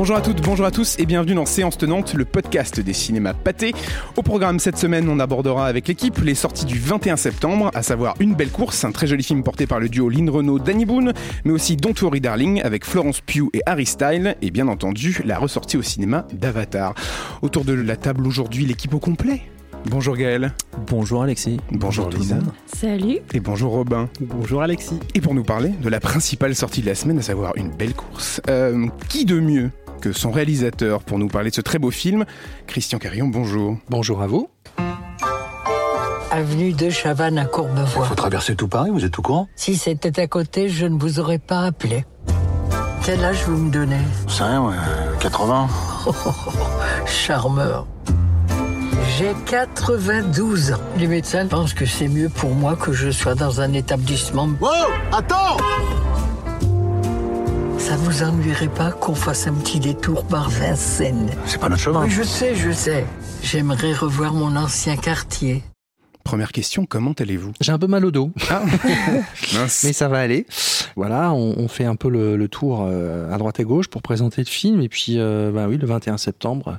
Bonjour à toutes, bonjour à tous et bienvenue dans Séance Tenante, le podcast des cinémas pâtés. Au programme cette semaine, on abordera avec l'équipe les sorties du 21 septembre, à savoir Une belle course, un très joli film porté par le duo Lynn Renault, Danny Boone, mais aussi Don't Worry Darling avec Florence Pugh et Harry Style, et bien entendu la ressortie au cinéma d'Avatar. Autour de la table aujourd'hui, l'équipe au complet. Bonjour Gaël. Bonjour Alexis. Bonjour, Lisa. Salut. Et bonjour Robin. Bonjour Alexis. Et pour nous parler de la principale sortie de la semaine, à savoir Une belle course, euh, qui de mieux que son réalisateur pour nous parler de ce très beau film Christian Carillon, bonjour. Bonjour à vous. Avenue de Chavannes à Courbevoie. Faut traverser tout Paris, vous êtes au courant? Si c'était à côté, je ne vous aurais pas appelé. Quel âge vous me donnez? C'est rien, ouais, 80. Charmeur. J'ai 92 ans. Les médecins pensent que c'est mieux pour moi que je sois dans un établissement. Wow Attends Ça vous ennuierait pas qu'on fasse un petit détour par Vincennes? C'est pas notre chemin. Oui, je sais, je sais. J'aimerais revoir mon ancien quartier. Première question, comment allez-vous? J'ai un peu mal au dos, Ah Mince. mais ça va aller. Voilà, on, on fait un peu le, le tour euh, à droite et gauche pour présenter le film. Et puis, euh, bah oui, le 21 septembre,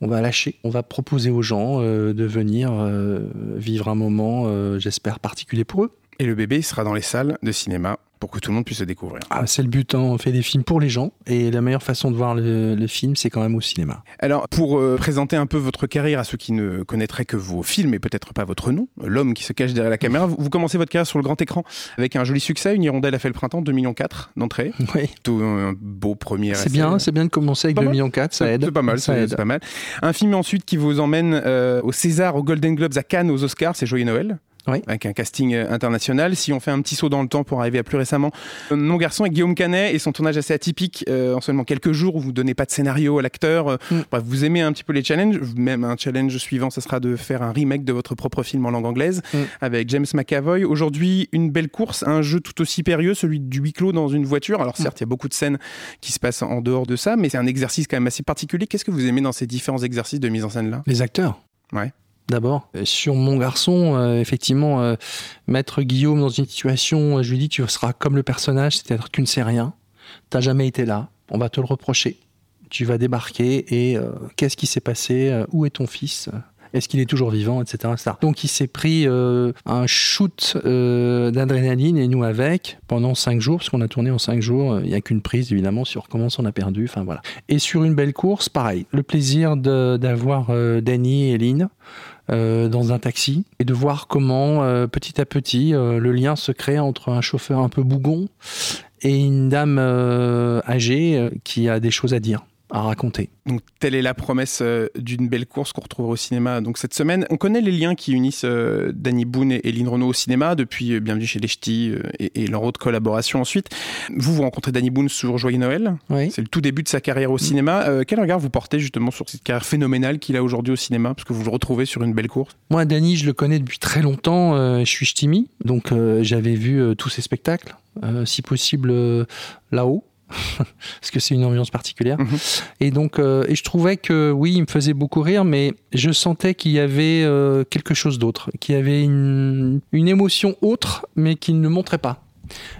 on va lâcher. On va proposer aux gens euh, de venir euh, vivre un moment, euh, j'espère, particulier pour eux. Et le bébé sera dans les salles de cinéma pour que tout le monde puisse le découvrir. Ah, c'est le but, hein, on fait des films pour les gens. Et la meilleure façon de voir le, le film, c'est quand même au cinéma. Alors, pour euh, présenter un peu votre carrière à ceux qui ne connaîtraient que vos films et peut-être pas votre nom, l'homme qui se cache derrière la caméra, vous, vous commencez votre carrière sur le grand écran avec un joli succès, Une hirondelle a fait le printemps, 2,4 millions d'entrées. Oui, Tout un beau premier c'est bien, c'est bien de commencer avec Pas 2 mal. millions 4, ça aide. C'est pas mal, ça aide. pas mal. Un film ensuite qui vous emmène euh, au César, aux Golden Globes, à Cannes, aux Oscars, c'est Joyeux Noël. Oui. Avec un casting euh, international. Si on fait un petit saut dans le temps pour arriver à plus récemment, euh, Mon garçon avec Guillaume Canet et son tournage assez atypique euh, en seulement quelques jours où vous donnez pas de scénario à l'acteur. Mm. Bref, vous aimez un petit peu les challenges. Même un challenge suivant, ça sera de faire un remake de votre propre film en langue anglaise Mm. avec James McAvoy. Aujourd'hui, une belle course, un jeu tout aussi périlleux, celui du huis clos dans une voiture. Alors certes, il y a beaucoup de scènes qui se passent en dehors de ça, mais c'est un exercice quand même assez particulier. Qu'est-ce que vous aimez dans ces différents exercices de mise en scène là Les acteurs. Ouais. D'abord, Euh, sur mon garçon, euh, effectivement, euh, mettre Guillaume dans une situation, euh, je lui dis tu seras comme le personnage, c'est-à-dire que tu ne sais rien, t'as jamais été là, on va te le reprocher, tu vas débarquer et euh, qu'est-ce qui s'est passé, Euh, où est ton fils est-ce qu'il est toujours vivant, etc.. Donc il s'est pris euh, un shoot euh, d'adrénaline et nous avec pendant cinq jours, parce qu'on a tourné en cinq jours. Il n'y a qu'une prise évidemment sur comment on a perdu. Enfin voilà. Et sur une belle course, pareil. Le plaisir d'avoir euh, Danny et Lynn euh, dans un taxi et de voir comment euh, petit à petit euh, le lien se crée entre un chauffeur un peu bougon et une dame âgée qui a des choses à dire, à raconter. Donc telle est la promesse euh, d'une belle course qu'on retrouve au cinéma donc cette semaine. On connaît les liens qui unissent euh, Danny Boone et, et Lynn Renault au cinéma depuis euh, Bienvenue chez les Ch'tis euh, et, et leur autre collaboration ensuite. Vous vous rencontrez Danny Boone sur Joyeux Noël. Oui. C'est le tout début de sa carrière au cinéma. Quel regard vous portez justement sur cette carrière phénoménale qu'il a aujourd'hui au cinéma? Parce que vous le retrouvez sur une belle course Moi, Danny, je le connais depuis très longtemps. je suis ch'timi, donc j'avais vu tous ses spectacles, si possible là-haut, parce que c'est une ambiance particulière. Mhm. Et donc, euh, et je trouvais que oui, il me faisait beaucoup rire, mais je sentais qu'il y avait euh, quelque chose d'autre, qu'il y avait une, une émotion autre, mais qu'il ne montrait pas.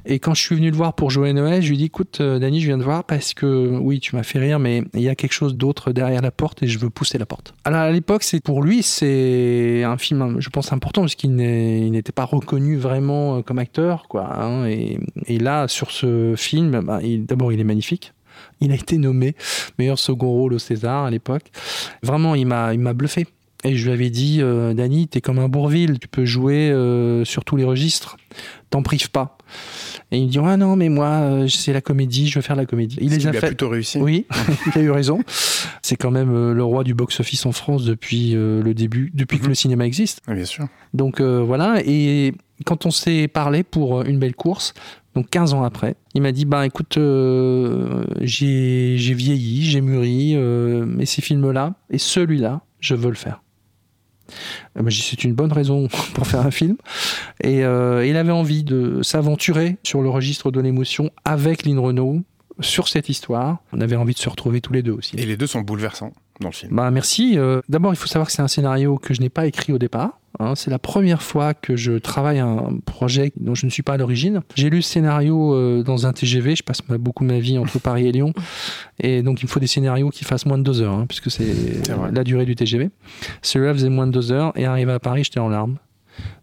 Et quand je suis venu le voir pour Joël Noël, je lui ai dit écoute, euh, Danny, je viens de voir parce que oui, tu m'as fait rire, mais il y a quelque chose d'autre derrière la porte et je veux pousser la porte. Alors à l'époque, c'est pour lui, c'est un film, je pense, important parce qu'il n'était pas reconnu vraiment euh, comme acteur, quoi. hein. et, là, sur ce film, bah, d'abord, il est magnifique. Il a été nommé meilleur second rôle au César à l'époque. Vraiment, il m'a, bluffé. Et je lui avais dit, euh, Danny, t'es comme un Bourville, tu peux jouer euh, sur tous les registres, t'en prives pas. Et il me dit, ah non, mais moi, euh, c'est la comédie, je veux faire la comédie. Il les a a fait. plutôt réussi. Oui, il a eu raison. C'est quand même euh, le roi du box-office en France depuis euh, le début, depuis que Mhm. le cinéma existe. Ah, bien sûr. Donc euh, voilà, et quand on s'est parlé pour une belle course, donc 15 ans après, il m'a dit, bah écoute, euh, j'ai j'ai vieilli, j'ai mûri, euh, mais ces films-là, et celui-là, je veux le faire. Euh, bah, j'ai dit, C'est une bonne raison pour faire un film. Et euh, il avait envie de s'aventurer sur le registre de l'émotion avec Lynn Renault sur cette histoire. On avait envie de se retrouver tous les deux aussi. Et les deux sont bouleversants dans le film. Bah merci. Euh, D'abord, il faut savoir que c'est un scénario que je n'ai pas écrit au départ. Hein, c'est la première fois que je travaille un projet dont je ne suis pas à l'origine. J'ai lu le scénario euh, dans un TGV. Je passe beaucoup ma vie entre Paris et Lyon. Et donc, il me faut des scénarios qui fassent moins de deux heures, hein, puisque c'est la durée du TGV. Celui-là faisait moins de deux heures. Et arrivé à Paris, j'étais en larmes.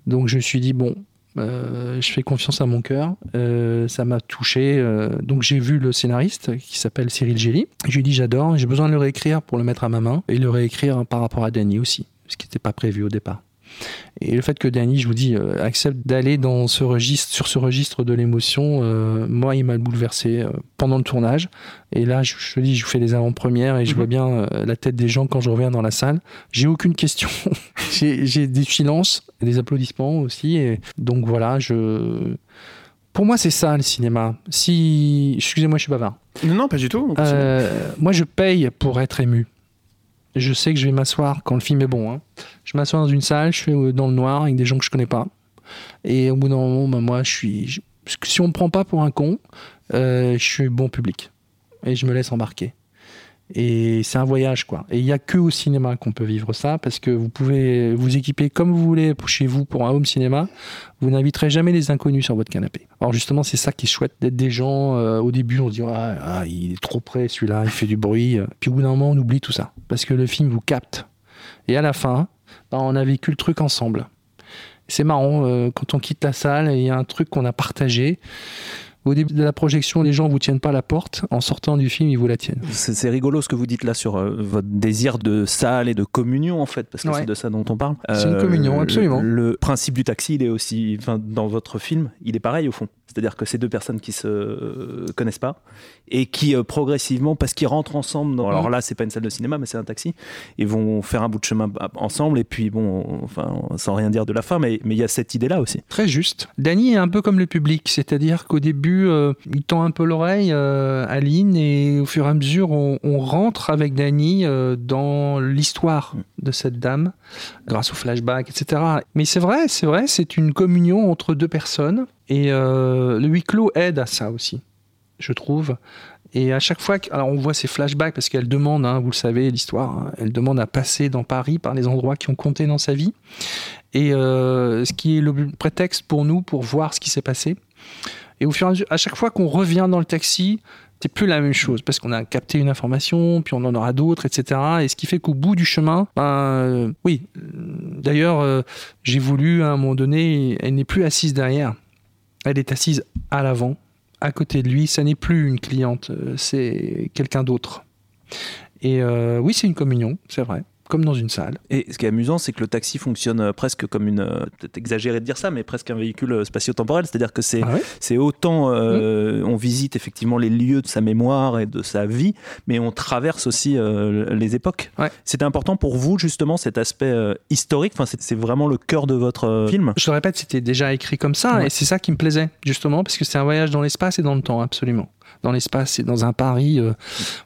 Donc, je me suis dit, bon, euh, je fais confiance à mon cœur. Euh, ça m'a touché. donc j'ai vu le scénariste qui s'appelle Cyril Gély. Je lui ai dit j'adore, j'ai besoin de le réécrire pour le mettre à ma main et le réécrire par rapport à Danny aussi, ce qui n'était pas prévu au départ. Et le fait que Danny, je vous dis, euh, accepte d'aller dans ce registre, sur ce registre de l'émotion, euh, moi, il m'a bouleversé euh, pendant le tournage. Et là, je, te dis, je fais les avant-premières et je vois mhm. bien la tête des gens quand je reviens dans la salle. J'ai aucune question. j'ai des silences, des applaudissements aussi. Et donc voilà, je. Pour moi, c'est ça le cinéma. Si, excusez-moi, je suis bavard. Non, non, pas du tout. moi, je paye pour être ému je sais que je vais m'asseoir quand le film est bon. Hein. Je m'assois dans une salle, je suis dans le noir avec des gens que je connais pas. Et au bout d'un moment, bah, moi, je suis. si on me prend pas pour un con, euh, je suis bon public. Et je me laisse embarquer. Et c'est un voyage, quoi. Et il n'y a que au cinéma qu'on peut vivre ça, parce que vous pouvez vous équiper comme vous voulez chez vous pour un home cinéma. Vous n'inviterez jamais les inconnus sur votre canapé. Alors justement, c'est ça qui est chouette, d'être des gens. Euh, au début, on se dit ah, il est trop près, celui-là, il fait du bruit. Puis au bout d'un moment, on oublie tout ça, parce que le film vous capte. Et à la fin, bah, on a vécu le truc ensemble. C'est marrant, euh, quand on quitte la salle, il y a un truc qu'on a partagé. Au début de la projection, les gens vous tiennent pas la porte. En sortant du film, ils vous la tiennent. C'est rigolo ce que vous dites là sur euh, votre désir de salle et de communion en fait, parce que c'est de ça dont on parle. C'est une communion, absolument. Le, principe du taxi, il est aussi, dans votre film, il est pareil au fond. C'est-à-dire que ces deux personnes qui se connaissent pas et qui euh, progressivement, parce qu'ils rentrent ensemble, dans, alors là c'est pas une salle de cinéma mais c'est un taxi, ils vont faire un bout de chemin ensemble et puis bon, enfin sans rien dire de la fin, mais il y a cette idée-là aussi. Très juste. Danny est un peu comme le public, c'est-à-dire qu'au début euh, il tend un peu l'oreille euh, à Lynn et au fur et à mesure on, rentre avec Danny dans l'histoire de cette dame grâce au flashback, etc. Mais c'est vrai, c'est vrai, c'est une communion entre deux personnes et euh, le huis clos aide à ça aussi, je trouve. Et à chaque fois, alors on voit ces flashbacks parce qu'elle demande, hein, vous le savez, l'histoire, hein, elle demande à passer dans Paris par les endroits qui ont compté dans sa vie. Et euh, ce qui est le prétexte pour nous pour voir ce qui s'est passé. Et au fur et à à chaque fois qu'on revient dans le taxi, c'est plus la même chose parce qu'on a capté une information, puis on en aura d'autres, etc. Et ce qui fait qu'au bout du chemin, ben, euh, oui. D'ailleurs, j'ai voulu à un moment donné, elle n'est plus assise derrière. Elle est assise à l'avant, à côté de lui. Ça n'est plus une cliente, euh, c'est quelqu'un d'autre. Et euh, oui, c'est une communion, c'est vrai comme dans une salle. Et ce qui est amusant, c'est que le taxi fonctionne euh, presque comme une, euh, peut-être exagéré de dire ça, mais presque un véhicule euh, spatio-temporel. C'est-à-dire que c'est, ah c'est autant, mmh. on visite effectivement les lieux de sa mémoire et de sa vie, mais on traverse aussi les époques. C'était important pour vous justement cet aspect historique? Enfin, c'est, vraiment le cœur de votre film? Je le répète, c'était déjà écrit comme ça, et c'est ça qui me plaisait justement, parce que c'est un voyage dans l'espace et dans le temps, absolument dans l'espace et dans un Paris. Euh,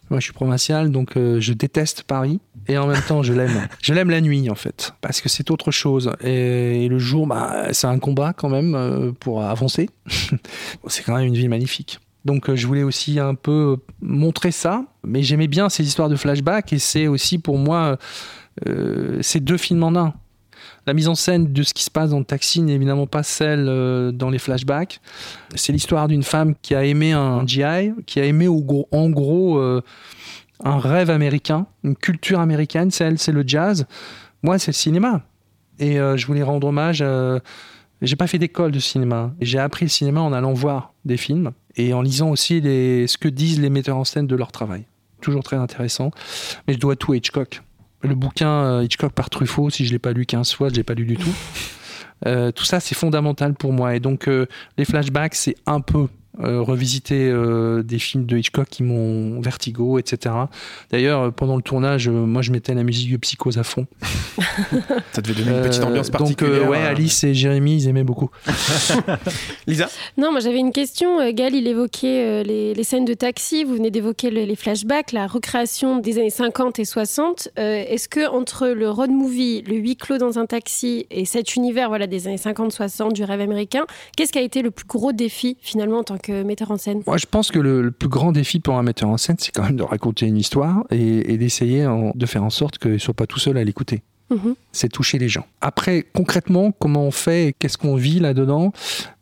moi, je suis provincial, donc euh, je déteste Paris et en même temps, je l'aime. je l'aime la nuit, en fait, parce que c'est autre chose. Et, le jour, bah, c'est un combat quand même euh, pour avancer. c'est quand même une ville magnifique. Donc je voulais aussi un peu montrer ça, mais j'aimais bien ces histoires de flashback et c'est aussi pour moi ces deux films en un. La mise en scène de ce qui se passe dans le taxi n'est évidemment pas celle euh, dans les flashbacks. C'est l'histoire d'une femme qui a aimé un GI, qui a aimé en gros euh, un rêve américain, une culture américaine. C'est c'est le jazz. Moi, c'est le cinéma. Et euh, je voulais rendre hommage. J'ai pas fait d'école de cinéma. J'ai appris le cinéma en allant voir des films et en lisant aussi ce que disent les metteurs en scène de leur travail. Toujours très intéressant. Mais je dois tout à Hitchcock le bouquin euh, Hitchcock par Truffaut, si je l'ai pas lu 15 fois, je l'ai pas lu du tout. Euh, tout ça, c'est fondamental pour moi. Et donc, euh, les flashbacks, c'est un peu euh, revisiter euh, des films de Hitchcock qui m'ont vertigo, etc. D'ailleurs, euh, pendant le tournage, moi je mettais la musique de Psychose à fond. Ça devait donner une petite ambiance particulière. Donc, ouais, Alice et Jérémy, ils aimaient beaucoup. Lisa? Non, moi j'avais une question. Gal, il évoquait les, scènes de taxi, vous venez d'évoquer les flashbacks, la recréation des années 50 et 60. Est-ce que entre le road movie, le huis clos dans un taxi et cet univers voilà, des années 50-60 du rêve américain, qu'est-ce qui a été le plus gros défi finalement en tant metteur en scène Moi, je pense que le, plus grand défi pour un metteur en scène, c'est quand même de raconter une histoire et, d'essayer de faire en sorte qu'il ne soit pas tout seul à l'écouter. Mhm. C'est toucher les gens. Après, concrètement, comment on fait Qu'est-ce qu'on vit là-dedans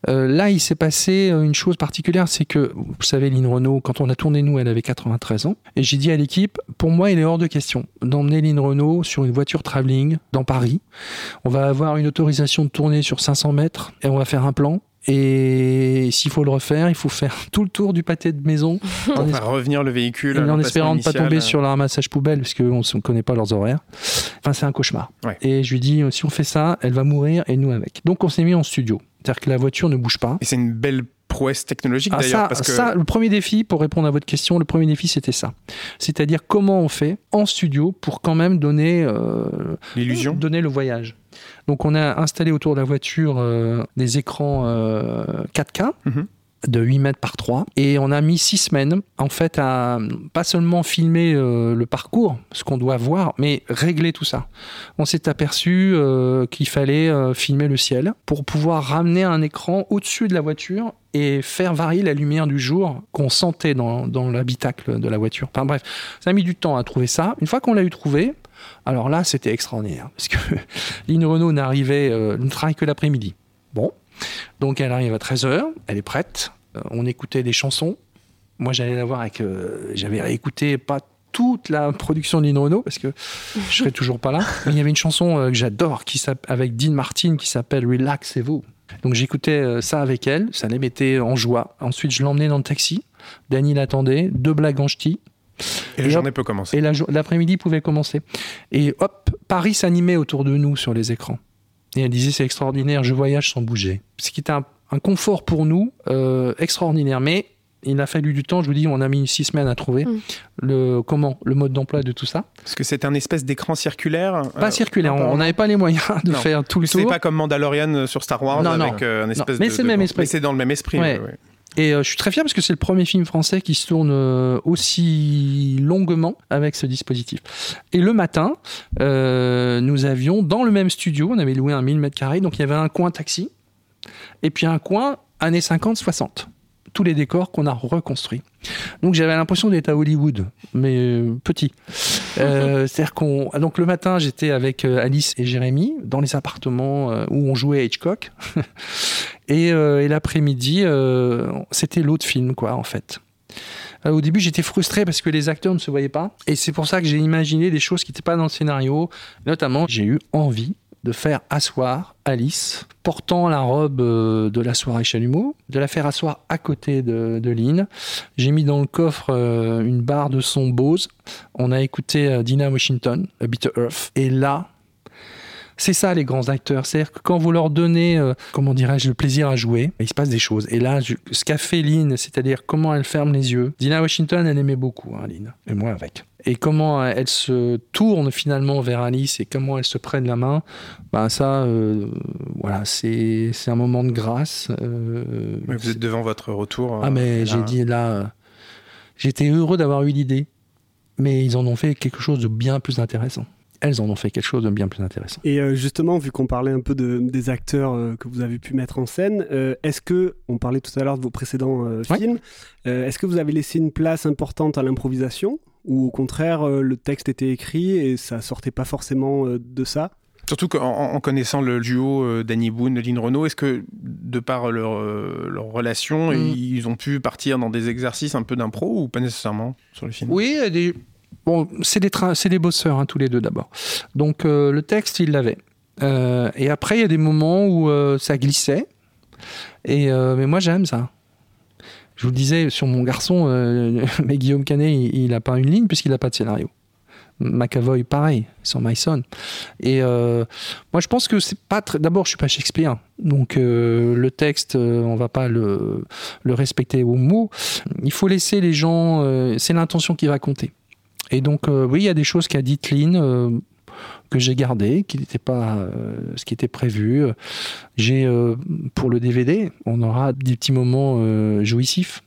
euh, Là, il s'est passé une chose particulière, c'est que, vous savez, Lynn Renault, quand on a tourné, nous, elle avait 93 ans. Et j'ai dit à l'équipe, pour moi, il est hors de question d'emmener Lynn Renault sur une voiture travelling dans Paris. On va avoir une autorisation de tourner sur 500 mètres et on va faire un plan. Et s'il faut le refaire, il faut faire tout le tour du pâté de maison. On va revenir le véhicule. en espérant ne pas tomber sur le ramassage poubelle, parce qu'on ne connaît pas leurs horaires. Enfin, c'est un cauchemar. Et je lui dis, si on fait ça, elle va mourir et nous avec. Donc on s'est mis en studio. C'est-à-dire que la voiture ne bouge pas. Et c'est une belle prouesse technologique ah, d'ailleurs. Ça, ça, le premier défi, pour répondre à votre question, le premier défi c'était ça. C'est-à-dire comment on fait en studio pour quand même donner euh, l'illusion, donner le voyage. Donc on a installé autour de la voiture euh, des écrans 4K. Euh, de 8 mètres par 3 et on a mis 6 semaines en fait à pas seulement filmer euh, le parcours ce qu'on doit voir mais régler tout ça. On s'est aperçu euh, qu'il fallait euh, filmer le ciel pour pouvoir ramener un écran au-dessus de la voiture et faire varier la lumière du jour qu'on sentait dans, dans l'habitacle de la voiture. Enfin bref ça a mis du temps à trouver ça. Une fois qu'on l'a eu trouvé alors là c'était extraordinaire parce que Lynn Renault n'arrivait ne travaille que l'après-midi. Bon donc elle arrive à 13h, elle est prête, euh, on écoutait des chansons. Moi j'allais la voir avec... Euh, j'avais réécouté pas toute la production de Lynn Renault parce que je serais toujours pas là. Mais il y avait une chanson euh, que j'adore qui avec Dean Martin qui s'appelle Relaxez-vous. Donc j'écoutais ça avec elle, ça les mettait en joie. Ensuite je l'emmenais dans le taxi, Danny l'attendait, deux blagues en ch'ti. Et, la journée peut commencer. Et l'après-midi pouvait commencer. Et hop, Paris s'animait autour de nous sur les écrans. Et elle disait c'est extraordinaire, je voyage sans bouger. Ce qui était un, confort pour nous euh, extraordinaire. Mais il a fallu du temps, je vous dis, on a mis six semaines à trouver mm. le comment, le mode d'emploi de tout ça. Parce que c'est un espèce d'écran circulaire. Pas euh, circulaire, on n'avait pas les moyens de faire tout le tour. C'est pas comme Mandalorian sur Star Wars non, avec euh, un espèce mais c'est le même esprit. Mais c'est dans le même esprit. Et je suis très fier parce que c'est le premier film français qui se tourne aussi longuement avec ce dispositif. Et le matin, nous avions dans le même studio, on avait loué un 1000 m2, donc il y avait un coin taxi et puis un coin années 50-60 tous les décors qu'on a reconstruits. Donc j'avais l'impression d'être à Hollywood, mais euh, petit. Euh, c'est-à-dire qu'on donc le matin j'étais avec euh, Alice et Jérémy dans les appartements où on jouait à Hitchcock, et, et l'après-midi c'était l'autre film quoi en fait. au début, j'étais frustré parce que les acteurs ne se voyaient pas. Et c'est pour ça que j'ai imaginé des choses qui n'étaient pas dans le scénario. Notamment, j'ai eu envie de faire asseoir Alice, portant la robe euh, de la soirée chalumeau, de la faire asseoir à côté de, de Lynn. J'ai mis dans le coffre euh, une barre de son Bose. On a écouté euh, Dina Washington, A Bitter Earth. Et là, c'est ça les grands acteurs. C'est-à-dire que quand vous leur donnez, comment dirais-je, le plaisir à jouer, il se passe des choses. Et là, ce qu'a fait Lynn, c'est-à-dire comment elle ferme les yeux. Dina Washington, elle aimait beaucoup, hein, Lynn. Et moi avec et comment elle se tourne finalement vers Alice et comment elle se prennent la main, ben ça, euh, voilà, c'est un moment de grâce. Euh, vous êtes devant votre retour. Ah mais j'ai dit là, j'étais heureux d'avoir eu l'idée, mais ils en ont fait quelque chose de bien plus intéressant elles en ont fait quelque chose de bien plus intéressant. Et euh, justement, vu qu'on parlait un peu de, des acteurs que vous avez pu mettre en scène, est-ce que, on parlait tout à l'heure de vos précédents films, est-ce que vous avez laissé une place importante à l'improvisation? Ou au contraire euh, le texte était écrit et ça sortait pas forcément euh, de ça Surtout qu'en connaissant le duo euh, Danny Boone, Lynn Renault, est-ce que de par leur, leur relation, mm. ils ont pu partir dans des exercices un peu d'impro ou pas nécessairement sur le film? Oui, des... bon, c'est des, c'est des bosseurs hein, tous les deux d'abord. Donc le texte, ils l'avaient. et après, il y a des moments où ça glissait. Et, mais moi, j'aime ça je vous le disais, sur mon garçon, euh, mais Guillaume Canet, il n'a pas une ligne puisqu'il n'a pas de scénario. McAvoy, pareil, sur My Son. Et euh, moi, je pense que c'est pas très. D'abord, je suis pas Shakespeare, donc euh, le texte, on va pas le, respecter au mot. Il faut laisser les gens. c'est l'intention qui va compter. Et donc, oui, il y a des choses qu'a dit Lynn que j'ai gardé, qui n'était pas euh, ce qui était prévu. J'ai euh, pour le DVD, on aura des petits moments euh, jouissifs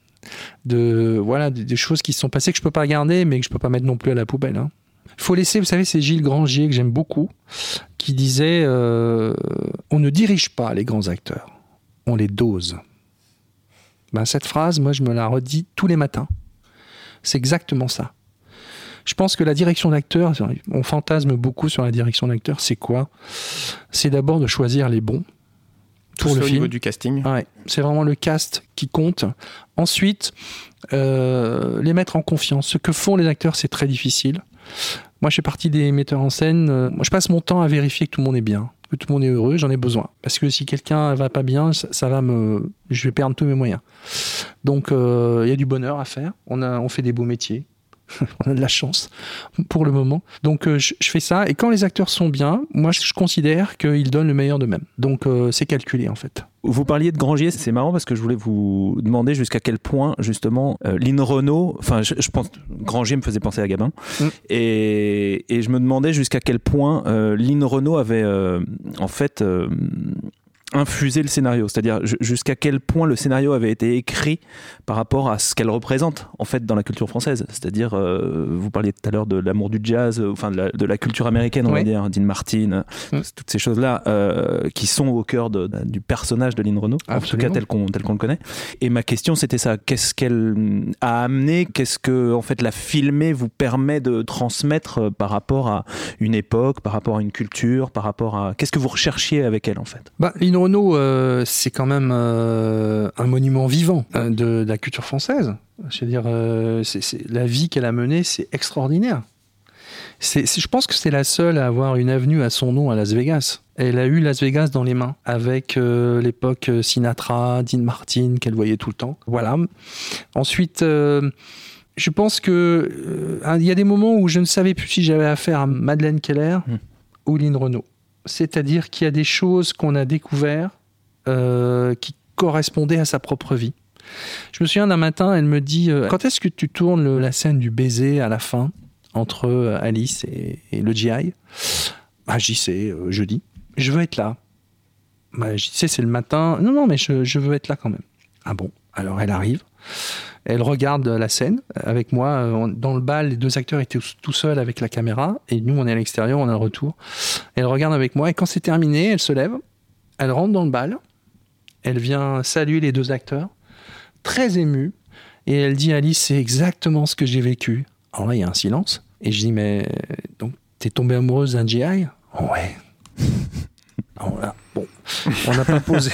de voilà des, choses qui se sont passées que je peux pas garder, mais que je peux pas mettre non plus à la poubelle. Hein. Faut laisser, vous savez, c'est Gilles Grangier que j'aime beaucoup, qui disait on ne dirige pas les grands acteurs, on les dose. Ben, cette phrase, moi, je me la redis tous les matins. C'est exactement ça. Je pense que la direction d'acteur, on fantasme beaucoup sur la direction d'acteur, c'est quoi? C'est d'abord de choisir les bons pour le au niveau du casting. Ouais, c'est vraiment le cast qui compte. Ensuite, euh, les mettre en confiance. Ce que font les acteurs, c'est très difficile. Moi, je fais partie des metteurs en scène. Euh, moi, je passe mon temps à vérifier que tout le monde est bien, que tout le monde est heureux. J'en ai besoin. Parce que si quelqu'un va pas bien, ça, va me, je vais perdre tous mes moyens. Donc, euh, il y a du bonheur à faire. On a, on fait des beaux métiers. on a de la chance pour le moment. Donc euh, je, fais ça et quand les acteurs sont bien, moi je, considère qu'ils donnent le meilleur d'eux-mêmes. Donc euh, c'est calculé en fait. Vous parliez de Grangier, c'est marrant parce que je voulais vous demander jusqu'à quel point justement euh, Lynn Renault, enfin je, pense Grangier me faisait penser à Gabin mm. et, et, je me demandais jusqu'à quel point euh, Lynn Renault avait en fait infuser le scénario, c'est-à-dire jusqu'à quel point le scénario avait été écrit par rapport à ce qu'elle représente en fait dans la culture française. C'est-à-dire, euh, vous parliez tout à l'heure de l'amour du jazz, euh, enfin de la, culture américaine, on va dire, Dean Martin, mm. toutes ces choses-là euh, qui sont au cœur du personnage de Lynn Renault, en tout cas tel qu'on tel qu'on le connaît. Et ma question c'était ça, qu'est-ce qu'elle a amené, qu'est-ce que en fait la filmer vous permet de transmettre par rapport à une époque, par rapport à une culture, par rapport à qu'est-ce que vous recherchiez avec elle en fait? Bah, Renault, euh, c'est quand même euh, un monument vivant euh, de, la culture française. Je veux dire, la vie qu'elle a menée, c'est extraordinaire. je pense que c'est la seule à avoir une avenue à son nom à Las Vegas. Elle a eu Las Vegas dans les mains avec l'époque Sinatra, Dean Martin qu'elle voyait tout le temps. Voilà. Ensuite, je pense que il y a des moments où je ne savais plus si j'avais affaire à Madeleine Keller hmm. ou Lynn Renault c'est-à-dire qu'il y a des choses qu'on a découvertes euh, qui correspondaient à sa propre vie. Je me souviens d'un matin, elle me dit euh, Quand est-ce que tu tournes la scène du baiser à la fin entre euh, Alice et, le GI bah, J'y sais, jeudi. Je veux être là. Bah, J'y sais, c'est le matin. Non, non, mais je veux être là quand même. Ah bon? Alors elle arrive. Elle regarde la scène avec moi. Dans le bal, les deux acteurs étaient tout seuls avec la caméra et nous, on est à l'extérieur, on a le retour. Elle regarde avec moi et quand c'est terminé, elle se lève, elle rentre dans le bal, elle vient saluer les deux acteurs, très émue, et elle dit Alice, c'est exactement ce que j'ai vécu. Alors là, il y a un silence et je dis mais donc t'es tombée amoureuse d'un GI Ouais. bon, on n'a pas posé,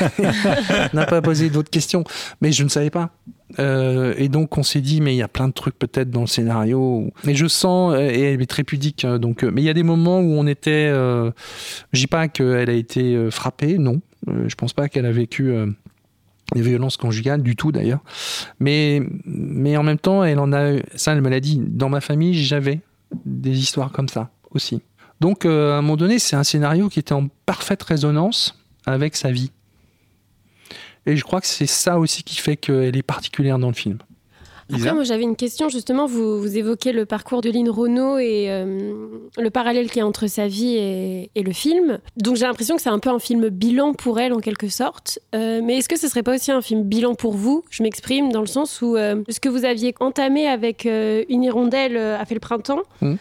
n'a pas posé d'autres questions, mais je ne savais pas. Euh, et donc on s'est dit mais il y a plein de trucs peut-être dans le scénario. Mais je sens et elle est très pudique hein, donc. Euh, mais il y a des moments où on était. Euh, je dis pas qu'elle a été frappée, non. je pense pas qu'elle a vécu. des violences conjugales du tout d'ailleurs mais mais en même temps elle en a ça elle me l'a dit dans ma famille j'avais des histoires comme ça aussi donc à un moment donné c'est un scénario qui était en parfaite résonance avec sa vie et je crois que c'est ça aussi qui fait qu'elle est particulière dans le film. Après, moi j'avais une question justement. Vous, vous, évoquez le parcours de Lynn Renault et euh, le parallèle qu'il y a entre sa vie et, le film. Donc j'ai l'impression que c'est un peu un film bilan pour elle en quelque sorte. Euh, mais est-ce que ce serait pas aussi un film bilan pour vous? Je m'exprime dans le sens où euh, ce que vous aviez entamé avec Une hirondelle a fait le printemps. Mmh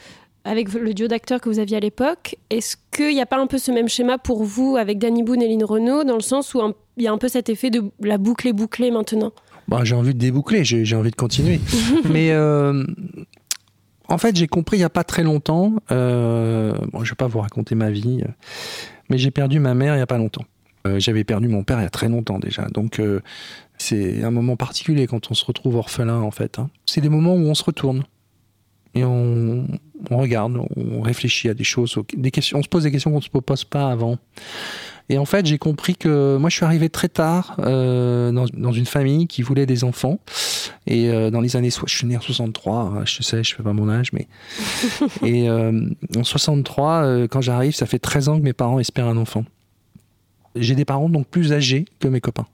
avec le duo d'acteurs que vous aviez à l'époque, est-ce qu'il n'y a pas un peu ce même schéma pour vous avec Danny Boone et Lynn Renault, dans le sens où il y a un peu cet effet de la boucle est bouclée maintenant bah, J'ai envie de déboucler, j'ai envie de continuer. Mais euh, en fait, j'ai compris il n'y a pas très longtemps, euh, bon, je ne vais pas vous raconter ma vie, mais j'ai perdu ma mère il n'y a pas longtemps. Euh, j'avais perdu mon père il y a très longtemps déjà. Donc c'est un moment particulier quand on se retrouve orphelin en fait. Hein. C'est des moments où on se retourne et on, regarde, on réfléchit à des choses, des questions, on se pose des questions qu'on ne se pose pas avant. Et en fait, j'ai compris que moi, je suis arrivé très tard euh, dans, une famille qui voulait des enfants. Et euh, dans les années, je suis né en 63, hein, je sais, je fais pas mon âge, mais et euh, en 63, quand j'arrive, ça fait 13 ans que mes parents espèrent un enfant. J'ai des parents donc plus âgés que mes copains.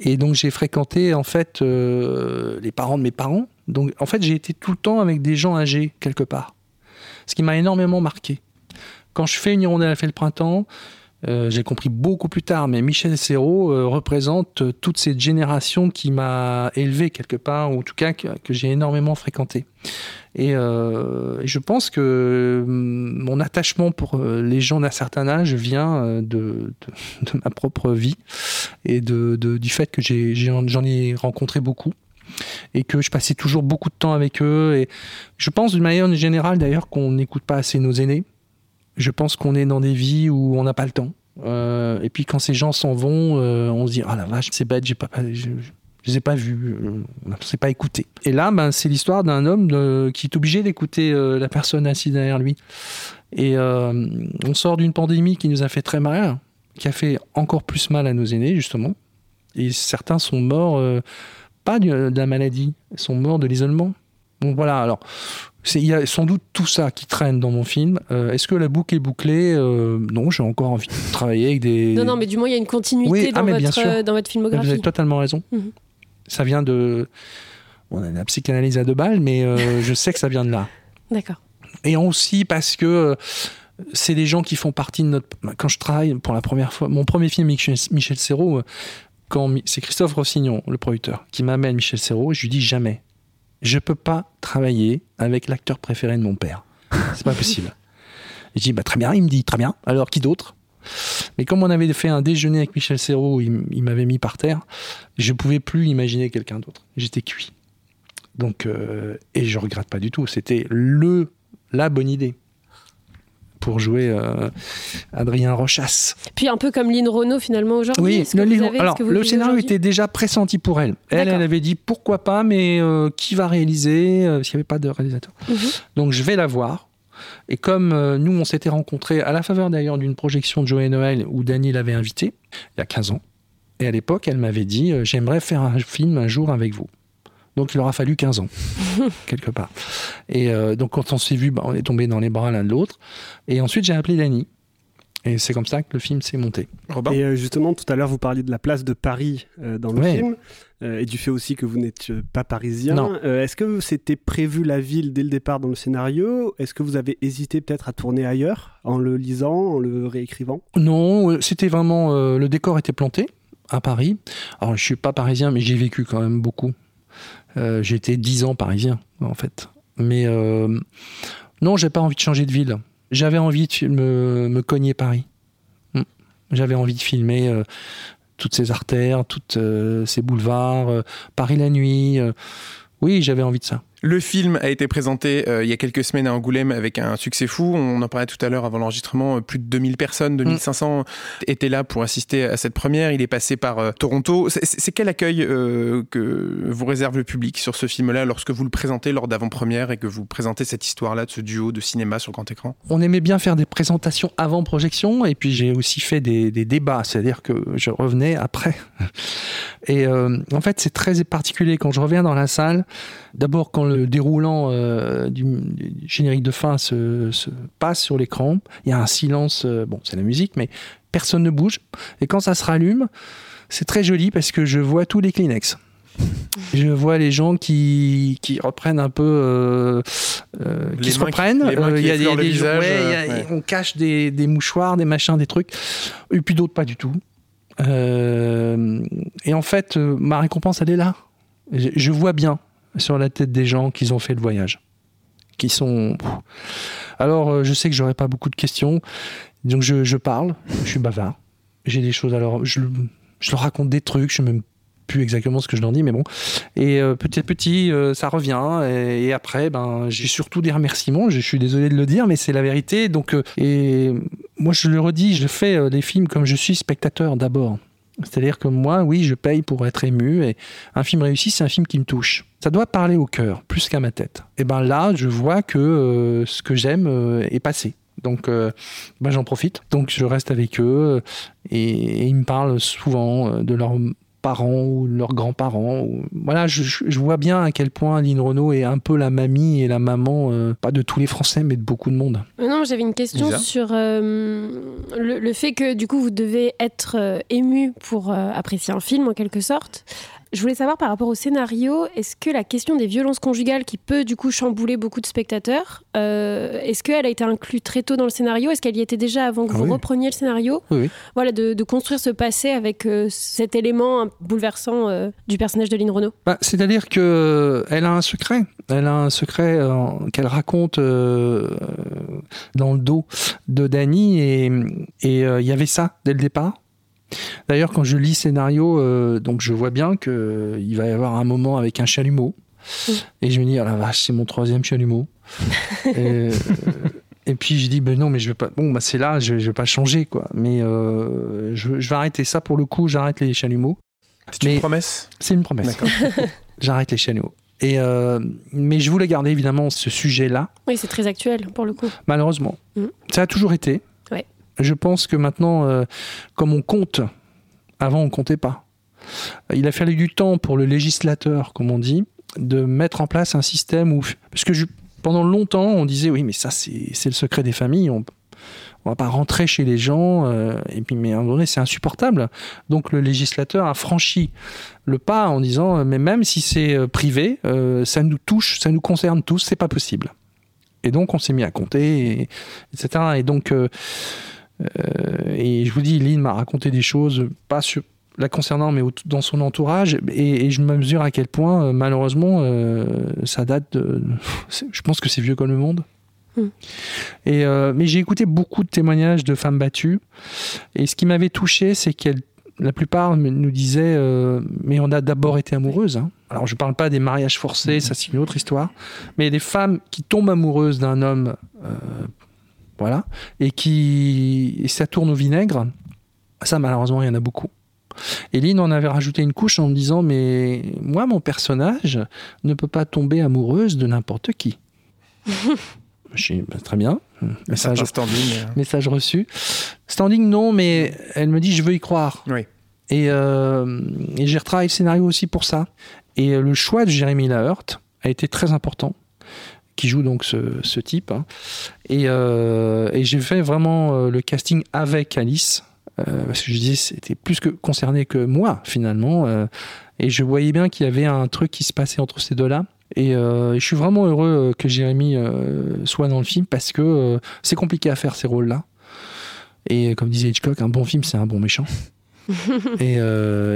Et donc j'ai fréquenté en fait les parents de mes parents, donc en fait, j'ai été tout le temps avec des gens âgés quelque part. Ce qui m'a énormément marqué. Quand je fais une hirondelle a fait le printemps, euh, j'ai compris beaucoup plus tard, mais Michel Serrault euh, représente euh, toute cette génération qui m'a élevé quelque part, ou en tout cas que, j'ai énormément fréquenté. Et, je pense que mm, mon attachement pour les gens d'un certain âge vient de, ma propre vie et du fait que j'en ai rencontré beaucoup et que je passais toujours beaucoup de temps avec eux. Et je pense d'une manière générale d'ailleurs qu'on n'écoute pas assez nos aînés. Je pense qu'on est dans des vies où on n'a pas le temps. Euh, et puis quand ces gens s'en vont, euh, on se dit ah la vache c'est bête, j'ai pas, je, les ai pas vus, on ne s'est pas écouté. Et là, ben, c'est l'histoire d'un homme qui est obligé d'écouter la personne assise derrière lui. Et on sort d'une pandémie qui nous a fait très mal, qui a fait encore plus mal à nos aînés justement. Et certains sont morts pas de la maladie, ils sont morts de l'isolement. Donc voilà, alors il y a sans doute tout ça qui traîne dans mon film. Euh, est-ce que la boucle est bouclée? Euh, Non, j'ai encore envie de travailler avec des. Non, non, mais du moins il y a une continuité ah, dans, votre, dans, votre, filmographie. Vous avez totalement raison. Mhm. Ça vient de. On a la psychanalyse à deux balles, mais euh, je sais que ça vient de là. D'accord. Et aussi parce que c'est des gens qui font partie de notre. Quand je travaille pour la première fois, mon premier film, Michel, Michel Serrault, c'est Christophe Rossignon, le producteur, qui m'amène Michel Serrault, je lui dis jamais, je peux pas travailler avec l'acteur préféré de mon père. C'est pas possible. je dis, bah, très bien, il me dit, très bien, alors qui d'autre? Mais comme on avait fait un déjeuner avec Michel Serrault, il, m'avait mis par terre, je pouvais plus imaginer quelqu'un d'autre. J'étais cuit. Donc, euh, et je regrette pas du tout. C'était le, la bonne idée pour jouer euh, Adrien Rochas. Puis un peu comme Lynn Renault finalement aujourd'hui. Oui, le, alors le scénario était déjà pressenti pour elle. Elle, elle avait dit pourquoi pas, mais euh, qui va réaliser euh, s'il n'y avait pas de réalisateur. Mhm. Donc je vais la voir. Et comme nous, on s'était rencontrés à la faveur d'ailleurs d'une projection de Joël Noël où Dany l'avait invité, il y a 15 ans. Et à l'époque, elle m'avait dit J'aimerais faire un film un jour avec vous. Donc il aura fallu 15 ans, quelque part. Et euh, donc quand on s'est vu, bah, on est tombé dans les bras l'un de l'autre. Et ensuite j'ai appelé Dany. Et c'est comme ça que le film s'est monté. Et euh, justement, tout à l'heure, vous parliez de la place de Paris euh, dans le film, et du fait aussi que vous n'êtes pas parisien. Est-ce que c'était prévu la ville dès le départ dans le scénario? Est-ce que vous avez hésité peut-être à tourner ailleurs, en le lisant, en le réécrivant? Non, c'était vraiment... le décor était planté à Paris. Alors, je suis pas parisien, mais j'ai vécu quand même beaucoup. Euh, j'étais 10 ans parisien, en fait. Mais euh, non, j'ai pas envie de changer de ville. J'avais envie de me, me cogner Paris. Hmm. J'avais envie de filmer euh, toutes ces artères, tous ces boulevards, Paris la nuit. Oui, j'avais envie de ça. Le film a été présenté euh, il y a quelques semaines à Angoulême avec un succès fou. On en parlait tout à l'heure avant l'enregistrement. Euh, plus de 2000 personnes, 2500 mm. étaient là pour assister à cette première. Il est passé par euh, Toronto. C'est quel accueil que vous réserve le public sur ce film-là lorsque vous le présentez lors d'avant-première et que vous présentez cette histoire-là de ce duo de cinéma sur grand écran? On aimait bien faire des présentations avant projection et puis j'ai aussi fait des, des débats, c'est-à-dire que je revenais après. Et en fait, c'est très particulier quand je reviens dans la salle. D'abord, quand le déroulant euh, du, générique de fin se, passe sur l'écran, il y a un silence, euh, bon, c'est la musique, mais personne ne bouge. Et quand ça se rallume, c'est très joli parce que je vois tous les Kleenex. Je vois les gens qui, qui reprennent un peu, euh, qui se reprennent. il y a des, des on cache des, des, mouchoirs, des machins, des trucs. Et puis d'autres pas du tout. Et en fait, ma récompense, elle est là. je vois bien sur la tête des gens qui ont fait le voyage. Qui sont. Alors, euh, je sais que j'aurai pas beaucoup de questions, donc je, parle, je suis bavard. J'ai des choses, alors je, je leur raconte des trucs, je même plus exactement ce que je leur dis, mais bon. Et euh, petit à petit, euh, ça revient. Et, après, ben, j'ai surtout des remerciements. Je, suis désolé de le dire, mais c'est la vérité. Donc, et moi, je le redis, je fais les films comme je suis spectateur d'abord. C'est-à-dire que moi, oui, je paye pour être ému. Et un film réussi, c'est un film qui me touche. Ça doit parler au cœur, plus qu'à ma tête. Et ben là, je vois que euh, ce que j'aime euh, est passé. Donc, euh, ben j'en profite. Donc, je reste avec eux et, ils me parlent souvent de leur parents ou leurs grands-parents. Voilà, je, vois bien à quel point Aline Renault est un peu la mamie et la maman, euh, pas de tous les Français, mais de beaucoup de monde. Euh, non, j'avais une question sur euh, le, fait que du coup vous devez être ému pour apprécier un film en quelque sorte. Je voulais savoir par rapport au scénario, est-ce que la question des violences conjugales qui peut du coup chambouler beaucoup de spectateurs, euh, est-ce qu'elle a été inclue très tôt dans le scénario? Est-ce qu'elle y était déjà avant que ah vous repreniez le scénario? Oui, Voilà, de, construire ce passé avec euh, cet élément bouleversant euh, du personnage de Lynn Renault. Bah, c'est-à-dire que elle a un secret. Elle a un secret qu'elle raconte dans le dos de Danny et il y avait ça dès le départ. D'ailleurs, quand je lis le scénario, donc je vois bien qu'il va y avoir un moment avec un chalumeau. Et je me dis, oh la vache, c'est mon troisième chalumeau. et, et, puis je dis, ben non, mais je vais pas. Bon, bah c'est là, je, je vais pas changer, quoi. Mais je, je, vais arrêter ça pour le coup, j'arrête les chalumeaux. C'est une promesse? C'est une promesse. J'arrête les chalumeaux. Et euh, mais je voulais garder évidemment ce sujet-là. Oui, c'est très actuel pour le coup. Malheureusement. Mm. Ça a toujours été. Je pense que maintenant, euh, comme on compte, avant on comptait pas. Il a fallu du temps pour le législateur, comme on dit, de mettre en place un système où. Parce que pendant longtemps, on disait oui, mais ça, c'est le secret des familles. On, on va pas rentrer chez les gens. Euh, et puis, mais à un moment donné, c'est insupportable. Donc, le législateur a franchi le pas en disant, euh, mais même si c'est privé, ça nous touche, ça nous concerne tous, c'est pas possible. Et donc, on s'est mis à compter, etc. Et donc, et je vous dis, Lynn m'a raconté des choses, pas sur, la concernant, mais dans son entourage, et, je me mesure à quel point, malheureusement, ça date de. Je pense que c'est vieux comme le monde. Hmm. Et, euh, mais j'ai écouté beaucoup de témoignages de femmes battues. Et ce qui m'avait touché, c'est qu'elles la plupart nous disaient euh, mais on a d'abord été amoureuses. Hein. Alors je ne parle pas des mariages forcés, ça c'est une autre histoire, mais des femmes qui tombent amoureuses d'un homme, euh, voilà, et qui et ça tourne au vinaigre. Ça malheureusement il y en a beaucoup. Et Lynn en avait rajouté une couche en me disant mais moi mon personnage ne peut pas tomber amoureuse de n'importe qui. Je bah, très bien. Message, standing. Euh. message reçu. Standing, non, mais elle me dit je veux y croire. Oui. Et, euh, et j'ai retravaillé le scénario aussi pour ça. Et euh, le choix de Jérémy Lahert a été très important, qui joue donc ce, ce type. Hein. Et, et j'ai fait vraiment le casting avec Alice, parce que je disais c'était plus que concerné que moi finalement. et je voyais bien qu'il y avait un truc qui se passait entre ces deux-là. Euh, et je suis vraiment heureux euh, que Jérémy euh, soit dans le film parce que c'est compliqué à faire ces rôles-là. Et comme disait Hitchcock, un bon film, c'est un bon méchant. et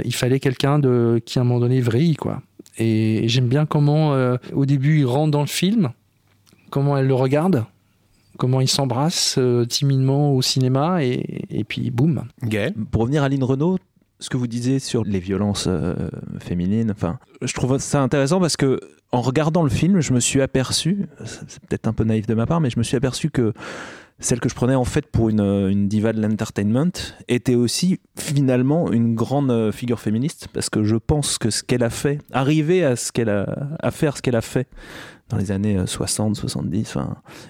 il fallait quelqu'un de qui à un moment donné vrille quoi. Et, j'aime bien comment au début il rentre dans le film, comment elle le regarde, comment il s'embrasse timidement au cinéma et, et puis boum. Gaël. Pour revenir à Lynn Renault, ce que vous disiez sur les violences féminines, enfin, je trouve ça intéressant parce que en regardant le film, je me suis aperçu, c'est peut-être un peu naïf de ma part, mais je me suis aperçu que celle que je prenais en fait pour une, une diva de l'entertainment était aussi finalement une grande figure féministe parce que je pense que ce qu'elle a fait, arriver à ce qu'elle a à faire ce qu'elle a fait dans les années 60, euh, 70,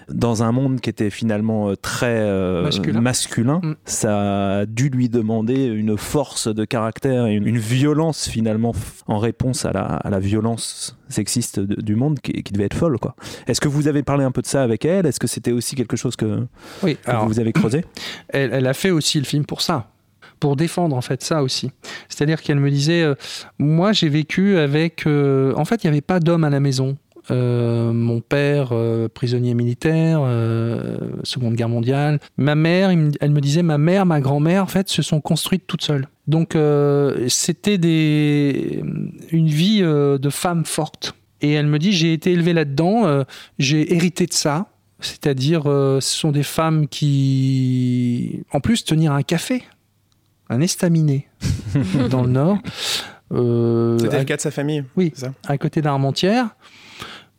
dans un monde qui était finalement euh, très euh, masculin, mm. ça a dû lui demander une force de caractère et une, violence finalement en réponse à la, à la violence sexiste du monde qui, devait être folle. Quoi. Est-ce que vous avez parlé un peu de ça avec elle? Est-ce que c'était aussi quelque chose que, oui, vous avez creusé? elle, elle, a fait aussi le film pour ça pour défendre en fait ça aussi. C'est-à-dire qu'elle me disait, moi j'ai vécu avec, en fait il n'y avait pas d'homme à la maison. Euh, mon père, euh, prisonnier militaire, euh, Seconde Guerre mondiale. Ma mère, elle me disait, ma mère, ma grand-mère, en fait, se sont construites toutes seules. Donc, c'était des, une vie de femme forte. Et elle me dit, j'ai été élevée là-dedans, j'ai hérité de ça. C'est-à-dire, ce sont des femmes qui, en plus, tenir un café, un estaminet dans le Nord. C'était le cas de sa famille. Oui, à côté d'Armentières.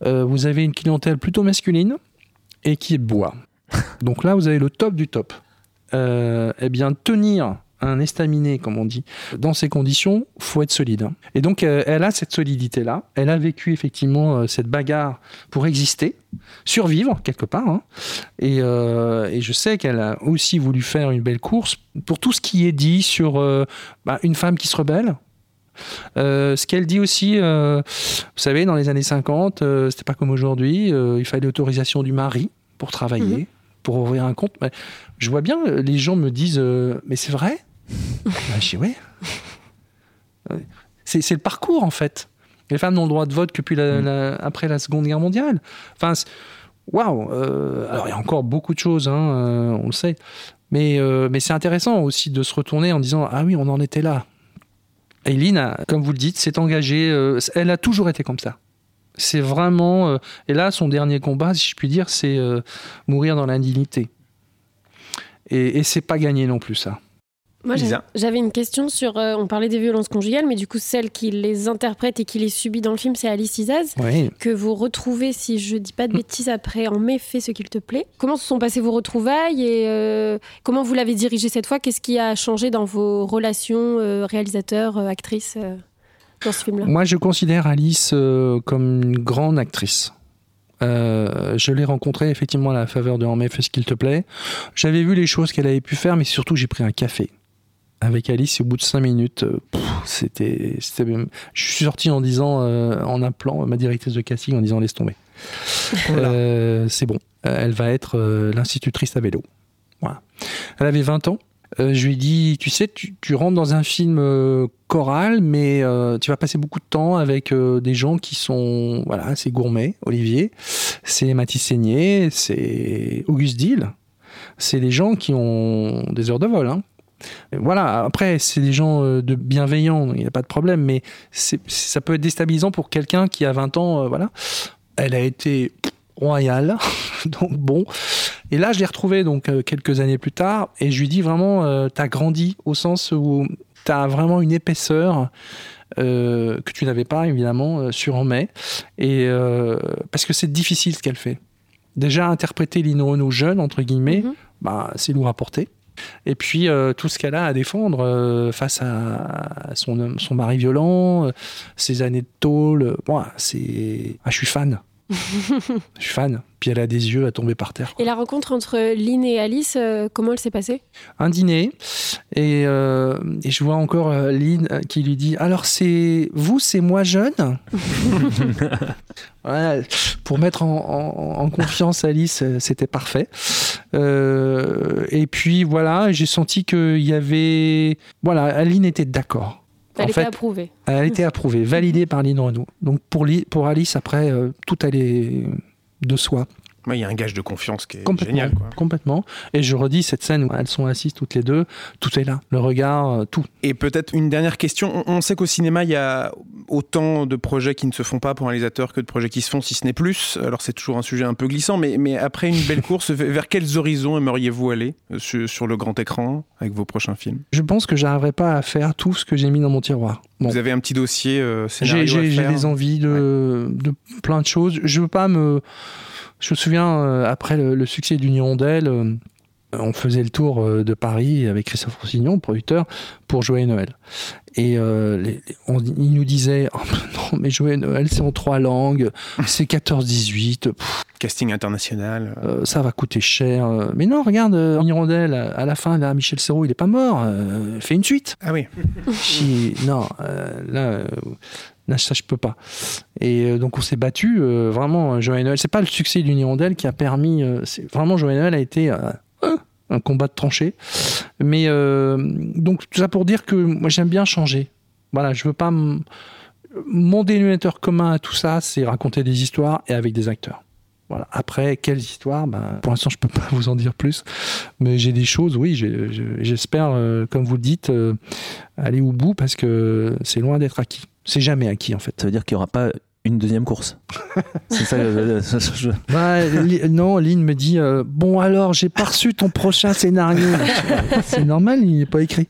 Euh, vous avez une clientèle plutôt masculine et qui est bois. Donc là, vous avez le top du top. Euh, eh bien, tenir un estaminet, comme on dit, dans ces conditions, faut être solide. Et donc, euh, elle a cette solidité-là. Elle a vécu effectivement cette bagarre pour exister, survivre quelque part. Hein. Et, je sais qu'elle a aussi voulu faire une belle course pour tout ce qui est dit sur bah, une femme qui se rebelle, euh, ce qu'elle dit aussi, euh, vous savez, dans les années 50, euh, c'était pas comme aujourd'hui, il fallait l'autorisation du mari pour travailler, mhm. pour ouvrir un compte. je vois bien, les gens me disent, mais c'est vrai? Bah, Je dis, ouais. C'est le parcours, en fait. Les femmes n'ont le droit de vote que mhm. après la Seconde Guerre mondiale. Enfin, waouh Alors, il y a encore beaucoup de choses, hein, on le sait. Mais, mais c'est intéressant aussi de se retourner en disant, ah oui, on en était là. Eileen, comme vous le dites, s'est engagée. Euh, elle a toujours été comme ça. C'est vraiment. Euh, et là, son dernier combat, si je puis dire, c'est euh, mourir dans l'indignité. Et, et c'est pas gagné non plus, ça. Moi, j'avais une question sur. Euh, on parlait des violences conjugales, mais du coup, celle qui les interprète et qui les subit dans le film, c'est Alice Isaz, que vous retrouvez, si je dis pas de bêtises, après En mai, fais ce qu'il te plaît. Comment se sont passées vos retrouvailles et euh, comment vous l'avez dirigé cette fois? Qu'est-ce qui a changé dans vos relations euh, réalisateur, actrice dans ce film-là? Moi, je considère Alice comme une grande actrice. je l'ai rencontrée effectivement à la faveur de En mai, fais ce qu'il te plaît. J'avais vu les choses qu'elle avait pu faire, mais surtout j'ai pris un café avec Alice, au bout de 5 minutes, euh, c'était, Je suis sorti en disant, euh, en appelant ma directrice de casting, en disant laisse tomber. Euh, c'est bon, elle va être l'institutrice à vélo. Voilà. Elle avait 20 ans. je lui ai dit, tu sais, tu, rentres dans un film choral, mais tu vas passer beaucoup de temps avec des gens qui sont, voilà, c'est Gourmet, Olivier, c'est Mathis Seigné, c'est Auguste Dill. C'est des gens qui ont des heures de vol, hein. Voilà, après, c'est des gens euh, de bienveillants, il n'y a pas de problème, mais ça peut être déstabilisant pour quelqu'un qui a 20 ans, euh, voilà. Elle a été royale, donc bon. Et là, je l'ai retrouvée donc euh, quelques années plus tard, et je lui dis vraiment, t'as grandi au sens où t'as vraiment une épaisseur que tu n'avais pas évidemment sur En mai, et parce que c'est difficile ce qu'elle fait. Déjà interpréter Lino Renault jeune entre guillemets, bah, c'est lourd à porter. Et puis euh, tout ce qu'elle a à défendre euh, face à, son, son mari violent, euh, ses années de tôle. Moi, c'est. Ah, je suis fan. je suis fan. Puis elle a des yeux à tomber par terre. Et la rencontre entre Lynn et Alice, comment elle s'est passée? Un dîner. Et, et, je vois encore Lynn qui lui dit Alors, c'est vous, c'est moi jeune? Pour mettre en, en confiance Alice, c'était parfait. Euh, et puis voilà, j'ai senti qu'il y avait. Voilà, Aline était d'accord. Elle était approuvée. Elle était approuvée, validée par Lynn Renault. Donc pour, pour Alice, après, euh, tout allait de soi. Il y a un gage de confiance qui est génial. Complètement. Et je redis cette scène où elles sont assises toutes les deux, tout est là, le regard, euh, tout. Et peut-être une dernière question. On sait qu'au cinéma, il y a autant de projets qui ne se font pas pour un réalisateur que de projets qui se font, si ce n'est plus. Alors c'est toujours un sujet un peu glissant, mais, mais après une belle course, vers quels horizons aimeriez-vous aller euh, sur, le grand écran avec vos prochains films? Je pense que j'arriverai pas à faire tout ce que j'ai mis dans mon tiroir. Vous avez un petit dossier euh, scénario J'ai des envies de, de plein de choses. Je veux pas me je me souviens, euh, après le, succès d'une hirondelle, euh, on faisait le tour euh, de Paris avec Christophe Roussignon, producteur, pour Joyeux Noël. Et il nous disait oh, Non, mais Joyeux Noël, c'est en trois langues, c'est 14-18. Casting international. ça va coûter cher. Mais non, regarde, en Hirondelle, à la fin, là, Michel Serrault, il est pas mort. fait une suite. Ah oui. non, là, ça je peux pas. Et euh, donc on s'est battu euh, vraiment. Joël Noël, c'est pas le succès d'une hirondelle qui a permis. Euh, vraiment Joël Noël a été un combat de tranchée. Mais donc tout ça pour dire que moi j'aime bien changer. Voilà, je veux pas. Mon dénominateur commun à tout ça, c'est raconter des histoires et avec des acteurs. Voilà. Après, quelles histoires ben, Pour l'instant, je peux pas vous en dire plus. Mais j'ai des choses, oui, j'espère, comme vous le dites, aller au bout parce que c'est loin d'être acquis. C'est jamais acquis en fait. Ça veut dire qu'il n'y aura pas une deuxième course. c'est ça. bah, non, Lynn me dit euh, bon alors j'ai pas reçu ton prochain scénario. c'est normal, il n'est pas écrit.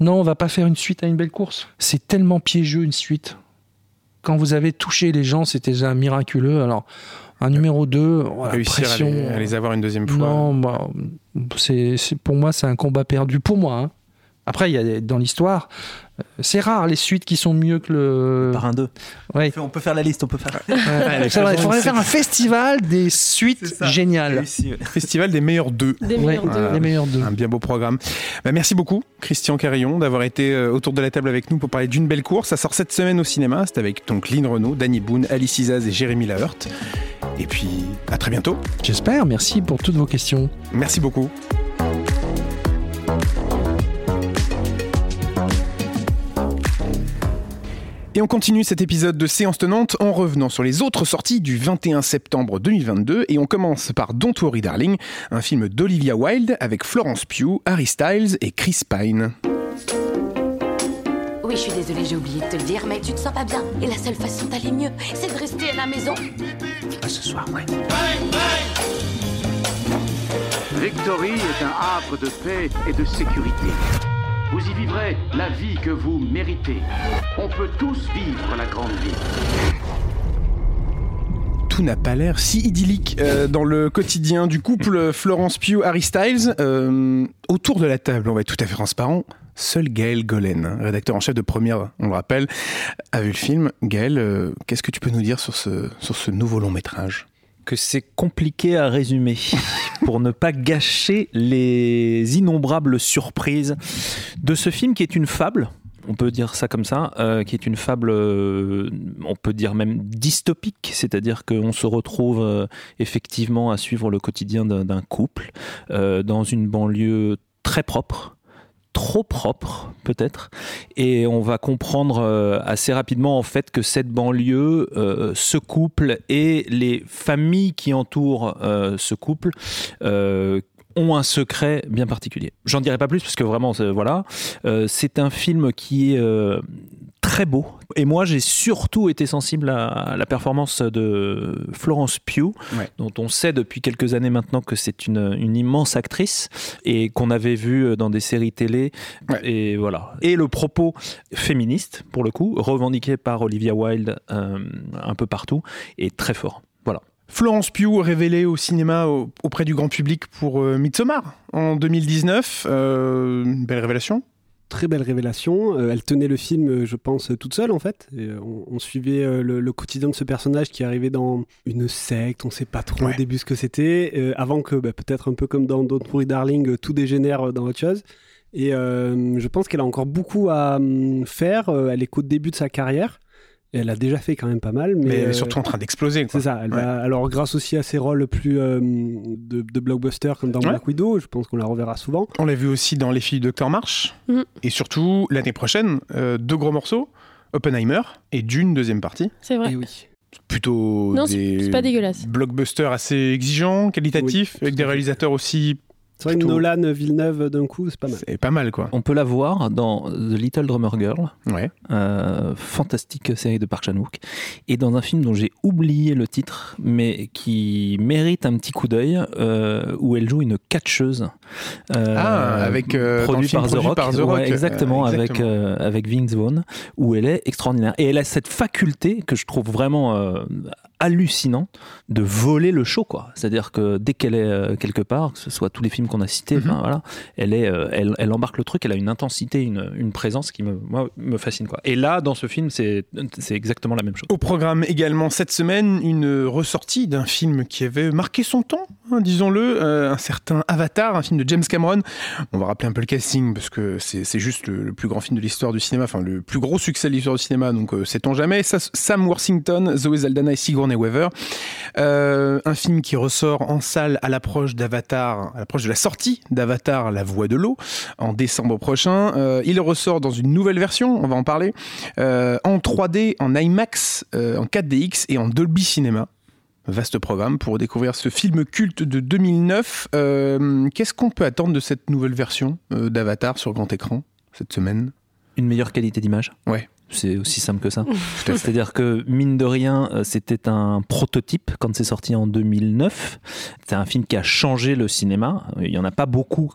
Non, on va pas faire une suite à une belle course. C'est tellement piégeux une suite. Quand vous avez touché les gens, c'était déjà miraculeux. Alors un numéro 2, réussir à, les, avoir une deuxième fois. Non, bah, c'est pour moi c'est un combat perdu pour moi. Hein. Après, il y a dans l'histoire, euh, c'est rare les suites qui sont mieux que le. Par un 2. Ouais. On peut faire la liste, on peut faire. il faudrait faire un festival des suites géniales. Festival des meilleurs deux. Des meilleurs, deux. meilleurs deux. Un bien beau programme. Bah, merci beaucoup, Christian Carillon, d'avoir été euh, autour de la table avec nous pour parler d'une belle course. Ça sort cette semaine au cinéma. C'est avec donc Lynn Renault, Danny Boone, Alice Isaz et Jérémy Lahert. Et puis, à très bientôt. J'espère. Merci pour toutes vos questions. Merci beaucoup. Et on continue cet épisode de Séance Tenante en revenant sur les autres sorties du 21 septembre 2022 et on commence par Don't Worry Darling, un film d'Olivia Wilde avec Florence Pugh, Harry Styles et Chris Pine. Oui, je suis désolée, j'ai oublié de te le dire, mais tu te sens pas bien. Et la seule façon d'aller mieux, c'est de rester à la maison. Pas ce soir, ouais. Victory est un havre de paix et de sécurité. Vous y vivrez la vie que vous méritez. On peut tous vivre la grande vie tout n'a pas l'air si idyllique euh, dans le quotidien du couple Florence Pugh Harry Styles. Euh, autour de la table, on va être tout à fait transparent. Seul Gaël Golen, rédacteur en chef de Première, on le rappelle, a vu le film. Gaël, euh, qu'est-ce que tu peux nous dire sur ce nouveau long métrage? C'est compliqué à résumer. Pour ne pas gâcher les innombrables surprises de ce film qui est une fable on peut dire ça comme ça, euh, qui est une fable, euh, on peut dire même dystopique, c'est-à-dire qu'on se retrouve euh, effectivement à suivre le quotidien d'un couple dans une banlieue très propre, trop propre peut-être. Et on va comprendre assez rapidement en fait que cette banlieue ce couple et les familles qui entourent ce couple ont un secret bien particulier. J'en dirai pas plus parce que vraiment, voilà, euh, c'est un film qui est euh, très beau. Et moi, j'ai surtout été sensible à, la performance de Florence Pugh, dont on sait depuis quelques années maintenant que c'est une, immense actrice et qu'on avait vu dans des séries télé. Et voilà. Et le propos féministe, pour le coup, revendiqué par Olivia Wilde euh, un peu partout, est très fort. Florence Pugh révélée au cinéma auprès du grand public pour euh, Midsommar en 2019. Euh, une belle révélation très belle révélation. Euh, elle tenait le film, je pense, toute seule en fait. on, suivait le, quotidien de ce personnage qui arrivait dans une secte, on ne sait pas trop au début ce que c'était, avant que bah, peut-être un peu comme dans Don't Worry Darling, tout dégénère dans autre chose. Et je pense qu'elle a encore beaucoup à hum, faire. elle est qu'au début de sa carrière elle a déjà fait quand même pas mal. Mais, elle est surtout en train d'exploser. C'est ça. alors, grâce aussi à ses rôles plus euh, de, blockbuster comme dans Black Widow, je pense qu'on la reverra souvent. On l'a vu aussi dans Les filles de Docteur March. Mm. Et surtout, l'année prochaine, euh, deux gros morceaux Oppenheimer et Dune, deuxième partie. C'est vrai. Et eh oui plutôt non, des pas dégueulasse. blockbusters assez exigeants, qualitatifs, avec des réalisateurs aussi c'est vrai que Nolan, Villeneuve d'un coup, c'est pas mal. C'est pas mal quoi. On peut la voir dans The Little Drummer Girl. Ouais. Euh, fantastique série de Park Chan-wook. Et dans un film dont j'ai oublié le titre, mais qui mérite un petit coup d'œil, euh, où elle joue une catcheuse. Euh, ah, avec. produit, par, The Rock. Par The Rock. exactement, avec, avec Vince Vaughn, où elle est extraordinaire. Et elle a cette faculté que je trouve vraiment hallucinant de voler le show quoi c'est à dire que dès qu'elle est euh, quelque part que ce soit tous les films qu'on a cités mhm. voilà elle est euh, elle, elle, embarque le truc elle a une intensité une, une présence qui me moi, me fascine quoi et là dans ce film c'est exactement la même chose au programme également cette semaine une ressortie d'un film qui avait marqué son temps hein, disons-le euh, un certain Avatar un film de James Cameron on va rappeler un peu le casting parce que c'est juste le, plus grand film de l'histoire du cinéma enfin le plus gros succès de l'histoire du cinéma donc sait-on jamais Sam Worthington Zoe Zaldana et Sigourney Weaver. Euh, un film qui ressort en salle à l'approche d'Avatar, à l'approche de la sortie d'Avatar, La Voix de l'eau, en décembre prochain. Euh, il ressort dans une nouvelle version, on va en parler, euh, en 3D, en IMAX, en 4DX et en Dolby Cinema. Vaste programme pour découvrir ce film culte de 2009. Qu'est-ce qu'on peut attendre de cette nouvelle version d'Avatar sur grand écran cette semaine? Une meilleure qualité d'image? Ouais. C'est aussi simple que ça. C'est-à-dire que, mine de rien, euh, c'était un prototype quand c'est sorti en 2009. C'est un film qui a changé le cinéma. Il n'y en a pas beaucoup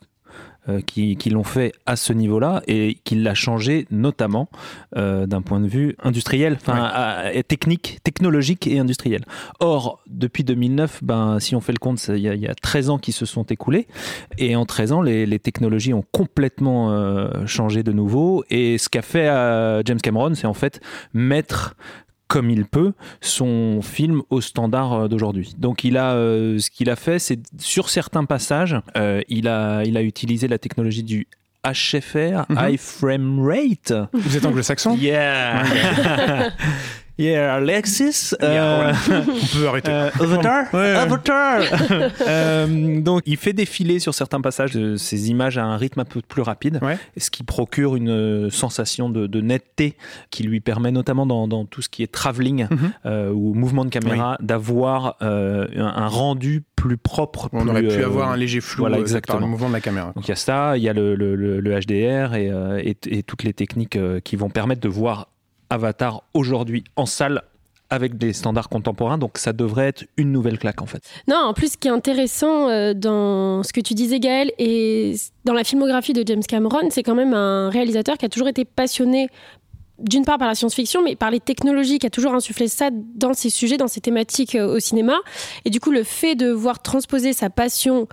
euh, qui, l'ont fait à ce niveau-là et qui l'a changé notamment euh, d'un point de vue industriel, enfin technique, technologique et industriel. Or, depuis 2009, ben, si on fait le compte, il y, y, a 13 ans qui se sont écoulés et en 13 ans, les, les technologies ont complètement euh, changé de nouveau et ce qu'a fait James Cameron, c'est en fait mettre comme il peut son film au standard euh, d'aujourd'hui. Donc il a euh, ce qu'il a fait, c'est sur certains passages, euh, il a il a utilisé la technologie du HFR, mhm. High Frame Rate. Vous êtes anglo-saxon? Yeah. Yeah, Alexis. Euh, On peut arrêter. Euh, Avatar. Avatar. euh, donc, il fait défiler sur certains passages de ces images à un rythme un peu plus rapide, ce qui procure une sensation de, de, netteté qui lui permet, notamment dans, dans tout ce qui est travelling mhm. euh, ou mouvement de caméra, d'avoir euh, un, rendu plus propre. On aurait pu avoir un léger flou voilà, exactement. par le mouvement de la caméra. Donc, il y a ça, il y a le, le, le HDR et, et, et, toutes les techniques qui vont permettre de voir Avatar aujourd'hui en salle avec des standards contemporains, donc ça devrait être une nouvelle claque en fait. Non, en plus, ce qui est intéressant euh, dans ce que tu disais, Gaël, et dans la filmographie de James Cameron, c'est quand même un réalisateur qui a toujours été passionné d'une part par la science-fiction, mais par les technologies, qui a toujours insufflé ça dans ses sujets, dans ses thématiques euh, au cinéma. Et du coup, le fait de voir transposer sa passion,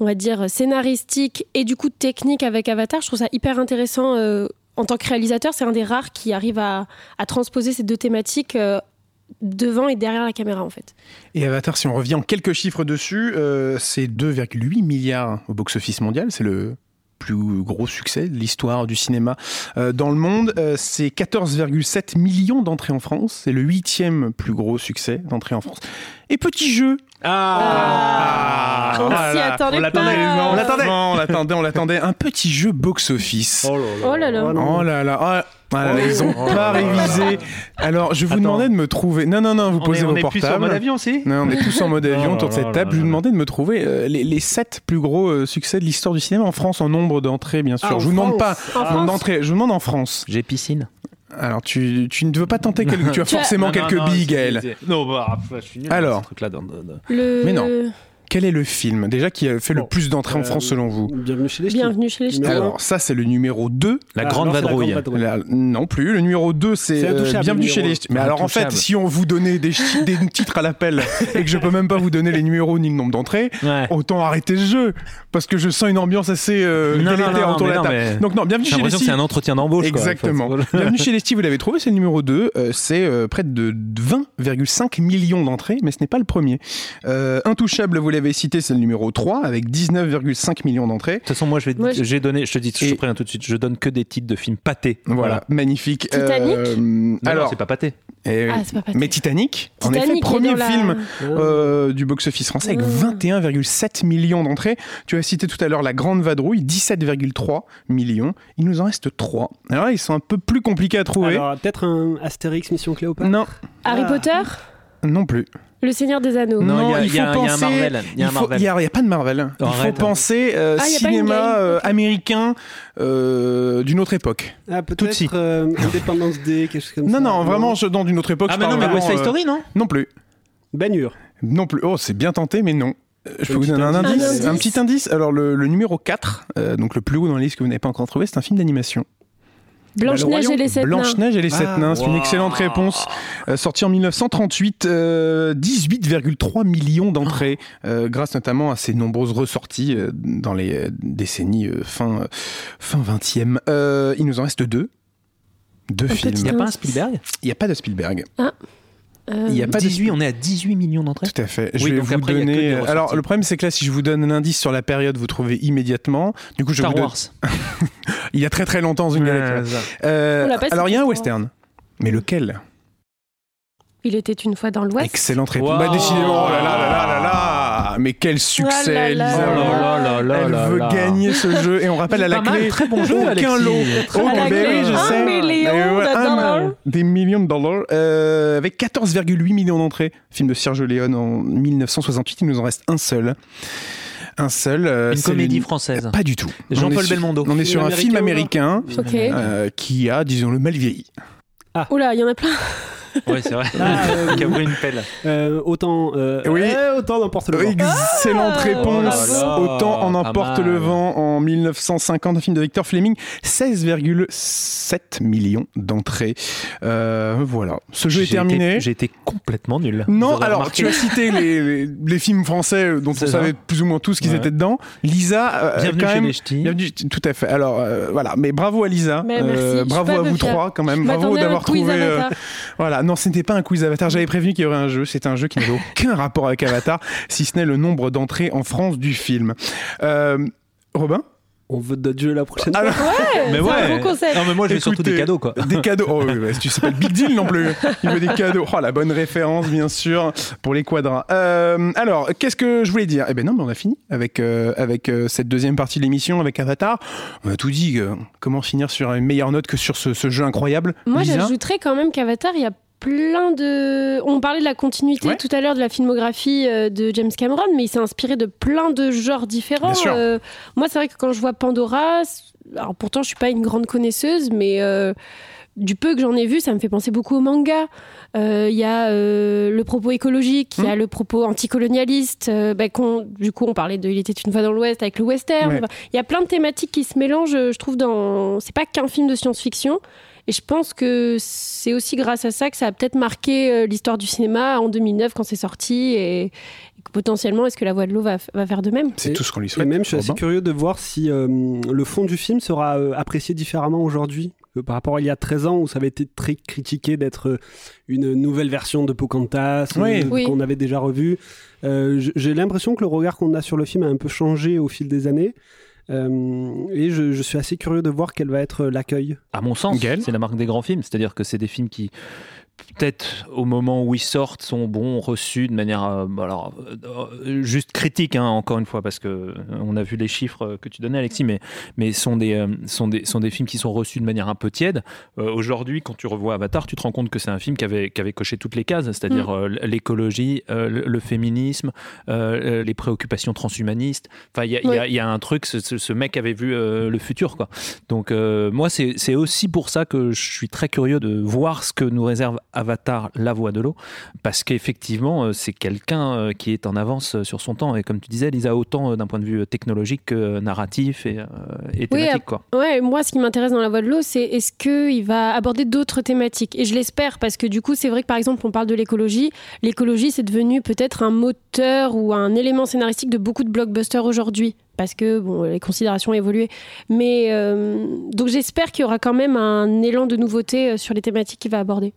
on va dire, scénaristique et du coup technique avec Avatar, je trouve ça hyper intéressant. Euh, en tant que réalisateur, c'est un des rares qui arrive à, transposer ces deux thématiques euh, devant et derrière la caméra en fait. Et Avatar, si on revient en quelques chiffres dessus, c'est 2,8 milliards au box-office mondial, c'est le plus gros succès de l'histoire du cinéma euh, dans le monde. Euh, c'est 14,7 millions d'entrées en France. C'est le huitième plus gros succès d'entrées en France. Et petit jeu. Ah, On s'y attendait on pas. on l'attendait. on l'attendait, on l'attendait. Un petit jeu box-office. Oh là là. Oh là là. Ah, voilà, ah, ils ont pas révisé. Alors, je vous demandais de me trouver. Non, non, non, vous posez vos portables. On est tous en mode avion aussi Non, on est tous en mode avion autour de cette table. Je vous demandais de me trouver euh, les, les 7 plus gros euh, succès de l'histoire du cinéma en France en nombre d'entrées, bien sûr. Ah, je vous demande pas nombre d'entrées, je vous demande en France. J'ai piscine. Alors, tu, tu, ne veux pas tenter quelques. tu as forcément quelques billes, Gaël. Non, bah, je suis nul. Alors. Ce truc -là dans, Le... Mais non. Quel est le film déjà qui a fait le plus d'entrées en France selon vous Bienvenue chez les Ch'tis. Bienvenue chez les Ch'tis. Alors ça c'est le numéro 2. La Grande Vadrouille. non plus, le numéro 2 c'est euh, Bienvenue chez les Ch'tis. Mais alors en fait si on vous donnait des, des titres à l'appel et que je peux même pas vous donner les numéros ni le nombre d'entrées, autant arrêter ce jeu parce que je sens une ambiance assez euh, autour de la table. Donc non, Bienvenue chez les Ch'tis. c'est un entretien d'embauche. Exactement. bienvenue chez les Ch'tis, vous l'avez trouvé, c'est le numéro 2. Euh, c'est euh, près de 20,5 millions d'entrées, mais ce n'est pas le premier. Intouchable, vous l'avez cité, c'est le numéro 3 avec 19,5 millions d'entrées. De toute façon, moi, je vais, j'ai donné, je te dis, je préviens tout de suite, je donne que des titres de films pâtés. Voilà, magnifique. Titanic. Euh, alors, c'est pas pâté. Et, ah, pas pâté. Mais Titanic, en effet, premier film euh, du box-office français avec 21,7 millions d'entrées. Tu as cité tout à l'heure La Grande Vadrouille, 17,3 millions. Il nous en reste 3. Alors là, ils sont un peu plus compliqués à trouver. Alors, peut-être un Astérix Mission Cléopâtre Non. Harry Potter Non plus. Le Seigneur des Anneaux. Non, il y, a un Marvel. Il n'y a, pas de Marvel. il faut penser euh, ah, cinéma euh, américain euh, d'une autre époque. Ah, peut-être Independence Day, quelque chose comme non, ça. Non, non, vraiment dans d'une autre époque. Ah, mais non, mais West Side Story, non Non plus. Baignure. Non plus. Oh, c'est bien tenté, mais non. Je peux vous donner un indice, un, petit indice. Alors, le, numéro 4, donc le plus haut dans la liste que vous n'avez pas encore trouvé, c'est un film d'animation. Blanche-Neige et les sept nains. Blanche-Neige et les sept ah, nains, c'est une excellente réponse. Euh, sorti en 1938, 18,3 euh, millions d'entrées, euh, grâce notamment à ses nombreuses ressorties dans les décennies fin, fin 20e. il nous en reste deux. Deux films. Il n'y a pas un Spielberg? Il n'y a pas de Spielberg. Ah. Il y a pas 18, on est à 18 millions d'entrées. Tout à fait. Je vais vous donner. Alors le problème c'est que là, si je vous donne un indice sur la période, vous trouvez immédiatement. Du coup, je Star vous Wars. il y a très très longtemps une galaxie. Euh, alors il y a un western, mais lequel? Il était une fois dans l'Ouest. Excellente réponse. Bah, décidément, oh là là là là là mais quel succès, Lisa. Elle veut gagner ce jeu. Et on rappelle à la clé. très bon jeu, Aucun lot. Aucun oui, je sais. Million de dollars. Des millions de dollars. Euh, avec 14,8 millions d'entrées. Film de Sergio Leone en 1968. Il nous en reste un seul un seul. Euh, une comédie française. Pas du tout. Jean-Paul Belmondo. On est sur un film américain euh, qui a, disons, le mal vieilli. Ah. Oula, il y en a plein. Oui, c'est vrai. Ah, euh, Qui a une pelle. Euh, autant, euh, oui. Autant emporte le vent. Excellente ah, réponse. Oh autant en emporte le vent en 1950, un film de Victor Fleming. 16,7 millions d'entrées. voilà. Ce jeu est terminé. J'ai été complètement nul. Non, alors tu as cité les, les, films français dont on savait plus ou moins tous qu'ils étaient dedans. Lisa, bienvenue quand chez même, les ch'tis. Bienvenue, tout à fait. Alors voilà, mais bravo à Lisa. bravo à vous trois quand même. Bravo d'avoir trouvé. voilà non, ce n'était pas un quiz Avatar. J'avais prévenu qu'il y aurait un jeu. C'est un jeu qui n'avait aucun rapport avec Avatar, si ce n'est le nombre d'entrées en France du film. Euh, Robin? On veut d'autres jeux la prochaine fois. Ouais, mais ouais. Un bon concept. Non, mais moi, je veux surtout des cadeaux, quoi. Des cadeaux. Oh, ouais, tu sais pas le big deal non plus. Il veut des cadeaux. Oh, la bonne référence, bien sûr, pour les quadras. Euh, alors, qu'est-ce que je voulais dire? Eh ben non, mais on a fini avec, euh, avec euh, cette deuxième partie de l'émission, avec Avatar. On a tout dit. comment finir sur une meilleure note que sur ce, ce jeu incroyable? Moi, j'ajouterais quand même qu'Avatar, il y a plein de. On parlait de la continuité tout à l'heure de la filmographie euh, de James Cameron, mais il s'est inspiré de plein de genres différents. Euh, moi, c'est vrai que quand je vois Pandora, alors pourtant je suis pas une grande connaisseuse, mais euh, du peu que j'en ai vu, ça me fait penser beaucoup au manga. Il y a le propos écologique, il y a mmh. le propos anticolonialiste. Bah, du coup, on parlait de Il était une fois dans l'Ouest avec le western. Il y a plein de thématiques qui se mélangent, je trouve, dans. C'est pas qu'un film de science-fiction. Et je pense que c'est aussi grâce à ça que ça a peut-être marqué l'histoire du cinéma en 2009 quand c'est sorti et, potentiellement, est-ce que La Voix de l'eau va, faire de même? C'est tout ce qu'on lui souhaite. Et même, je suis assez curieux de voir si euh, le fond du film sera euh, apprécié différemment aujourd'hui par rapport à il y a 13 ans où ça avait été très critiqué d'être euh, une nouvelle version de Pocahontas qu'on avait déjà revu. J'ai l'impression que le regard qu'on a sur le film a un peu changé au fil des années. Et je, je, suis assez curieux de voir quel va être l'accueil. À mon sens, c'est la marque des grands films, c'est-à-dire que c'est des films qui peut-être au moment où ils sortent sont bons reçus de manière euh, alors euh, juste critique hein, encore une fois parce que euh, on a vu les chiffres que tu donnais Alexis mais mais sont des sont des sont des films qui sont reçus de manière un peu tiède. Aujourd'hui quand tu revois Avatar tu te rends compte que c'est un film qui avait qui avait coché toutes les cases c'est-à-dire mm. l'écologie le, féminisme les préoccupations transhumanistes. Enfin il y, y, a un truc ce, ce, mec avait vu le futur quoi. Donc moi c'est aussi pour ça que je suis très curieux de voir ce que nous réserve Avatar, la voix de l'eau, parce qu'effectivement, euh, c'est quelqu'un euh, qui est en avance euh, sur son temps. Et comme tu disais, Lisa, autant d'un point de vue technologique que narratif et, thématique. quoi. Ouais, moi, ce qui m'intéresse dans la voix de l'eau, c'est est-ce qu'il va aborder d'autres thématiques? Et je l'espère, parce que du coup, c'est vrai que par exemple, on parle de l'écologie. L'écologie, c'est devenu peut-être un moteur ou un élément scénaristique de beaucoup de blockbusters aujourd'hui parce que les considérations évolué. Mais euh, donc j'espère qu'il y aura quand même un élan de nouveauté euh, sur les thématiques qu'il va aborder.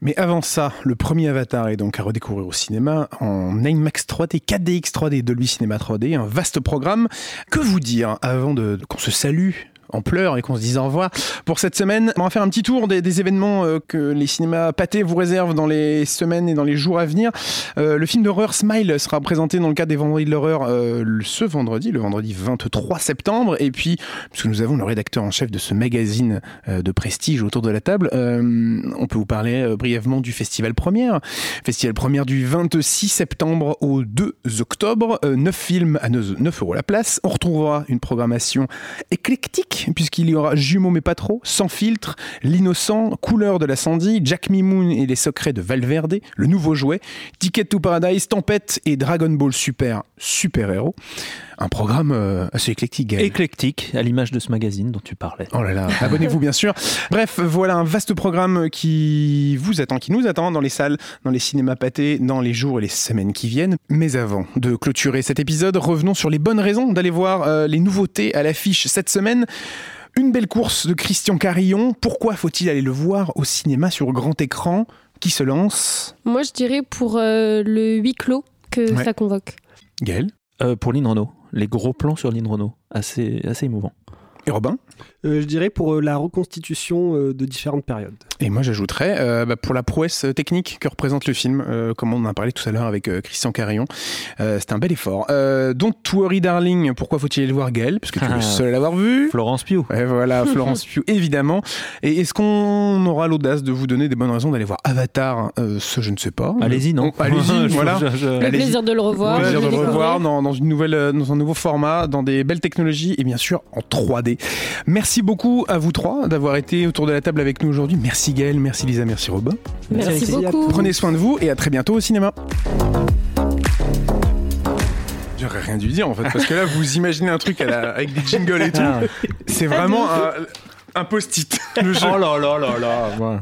Mais avant ça, le premier Avatar est donc à redécouvrir au cinéma en IMAX 3D, 4DX 3D, Dolby Cinema 3D, un vaste programme. Que vous dire avant qu'on se salue en pleurs et qu'on se dise au revoir pour cette semaine. On va faire un petit tour des, événements euh, que les cinémas pâtés vous réservent dans les semaines et dans les jours à venir. Euh, le film d'horreur Smile sera présenté dans le cadre des Vendredis de l'horreur euh, ce vendredi, le vendredi 23 septembre. Et puis, puisque nous avons le rédacteur en chef de ce magazine de prestige autour de la table, on peut vous parler brièvement du Festival Première. Festival Première du 26 septembre au 2 octobre. 9 films à 9 euros la place. On retrouvera une programmation éclectique puisqu'il y aura Jumeaux mais pas trop, Sans filtre, L'innocent, Couleur de Sandy, Jack Mimoun et les secrets de Valverde, Le nouveau jouet, Ticket to Paradise, Tempête et Dragon Ball Super, Super Héros. Un programme euh, assez éclectique. Éclectique, à l'image de ce magazine dont tu parlais. Oh là là, abonnez-vous bien sûr. Bref, voilà un vaste programme qui vous attend, qui nous attend dans les salles, dans les cinémas pâtés, dans les jours et les semaines qui viennent. Mais avant de clôturer cet épisode, revenons sur les bonnes raisons d'aller voir euh, les nouveautés à l'affiche cette semaine. Une belle course de Christian Carillon. Pourquoi faut-il aller le voir au cinéma sur grand écran? Qui se lance? Moi, je dirais pour euh, le huis clos que ça convoque. Gaël? Euh, Pour Lynn Renault. Les gros plans sur Lynn Renault. Assez, assez émouvant. Et Robin? euh, je dirais pour euh, la reconstitution euh, de différentes périodes. Et moi j'ajouterais bah, pour la prouesse technique que représente le film, comme on en a parlé tout à l'heure avec Christian Carillon. c'est un bel effort. Don't Worry Darling, pourquoi faut-il aller le voir Gaël? Parce que tu es le ah. seul à l'avoir vu. Florence Pugh. Et voilà, Florence Pugh, évidemment. Et est-ce qu'on aura l'audace de vous donner des bonnes raisons d'aller voir Avatar Ce, je ne sais pas? Allez-y, non Allez-y, voilà. Le plaisir de le revoir. Le plaisir de le revoir dans, dans, une nouvelle, dans un nouveau format, dans des belles technologies et bien sûr en 3D. Merci beaucoup à vous trois d'avoir été autour de la table avec nous aujourd'hui. Merci Gaël, merci Lisa, merci Robin. Merci, beaucoup. Prenez soin de vous et à très bientôt au cinéma. J'aurais rien dû dire en fait, parce que là vous imaginez un truc avec des jingles et tout. Ah. C'est vraiment un, post-it. oh là là là là.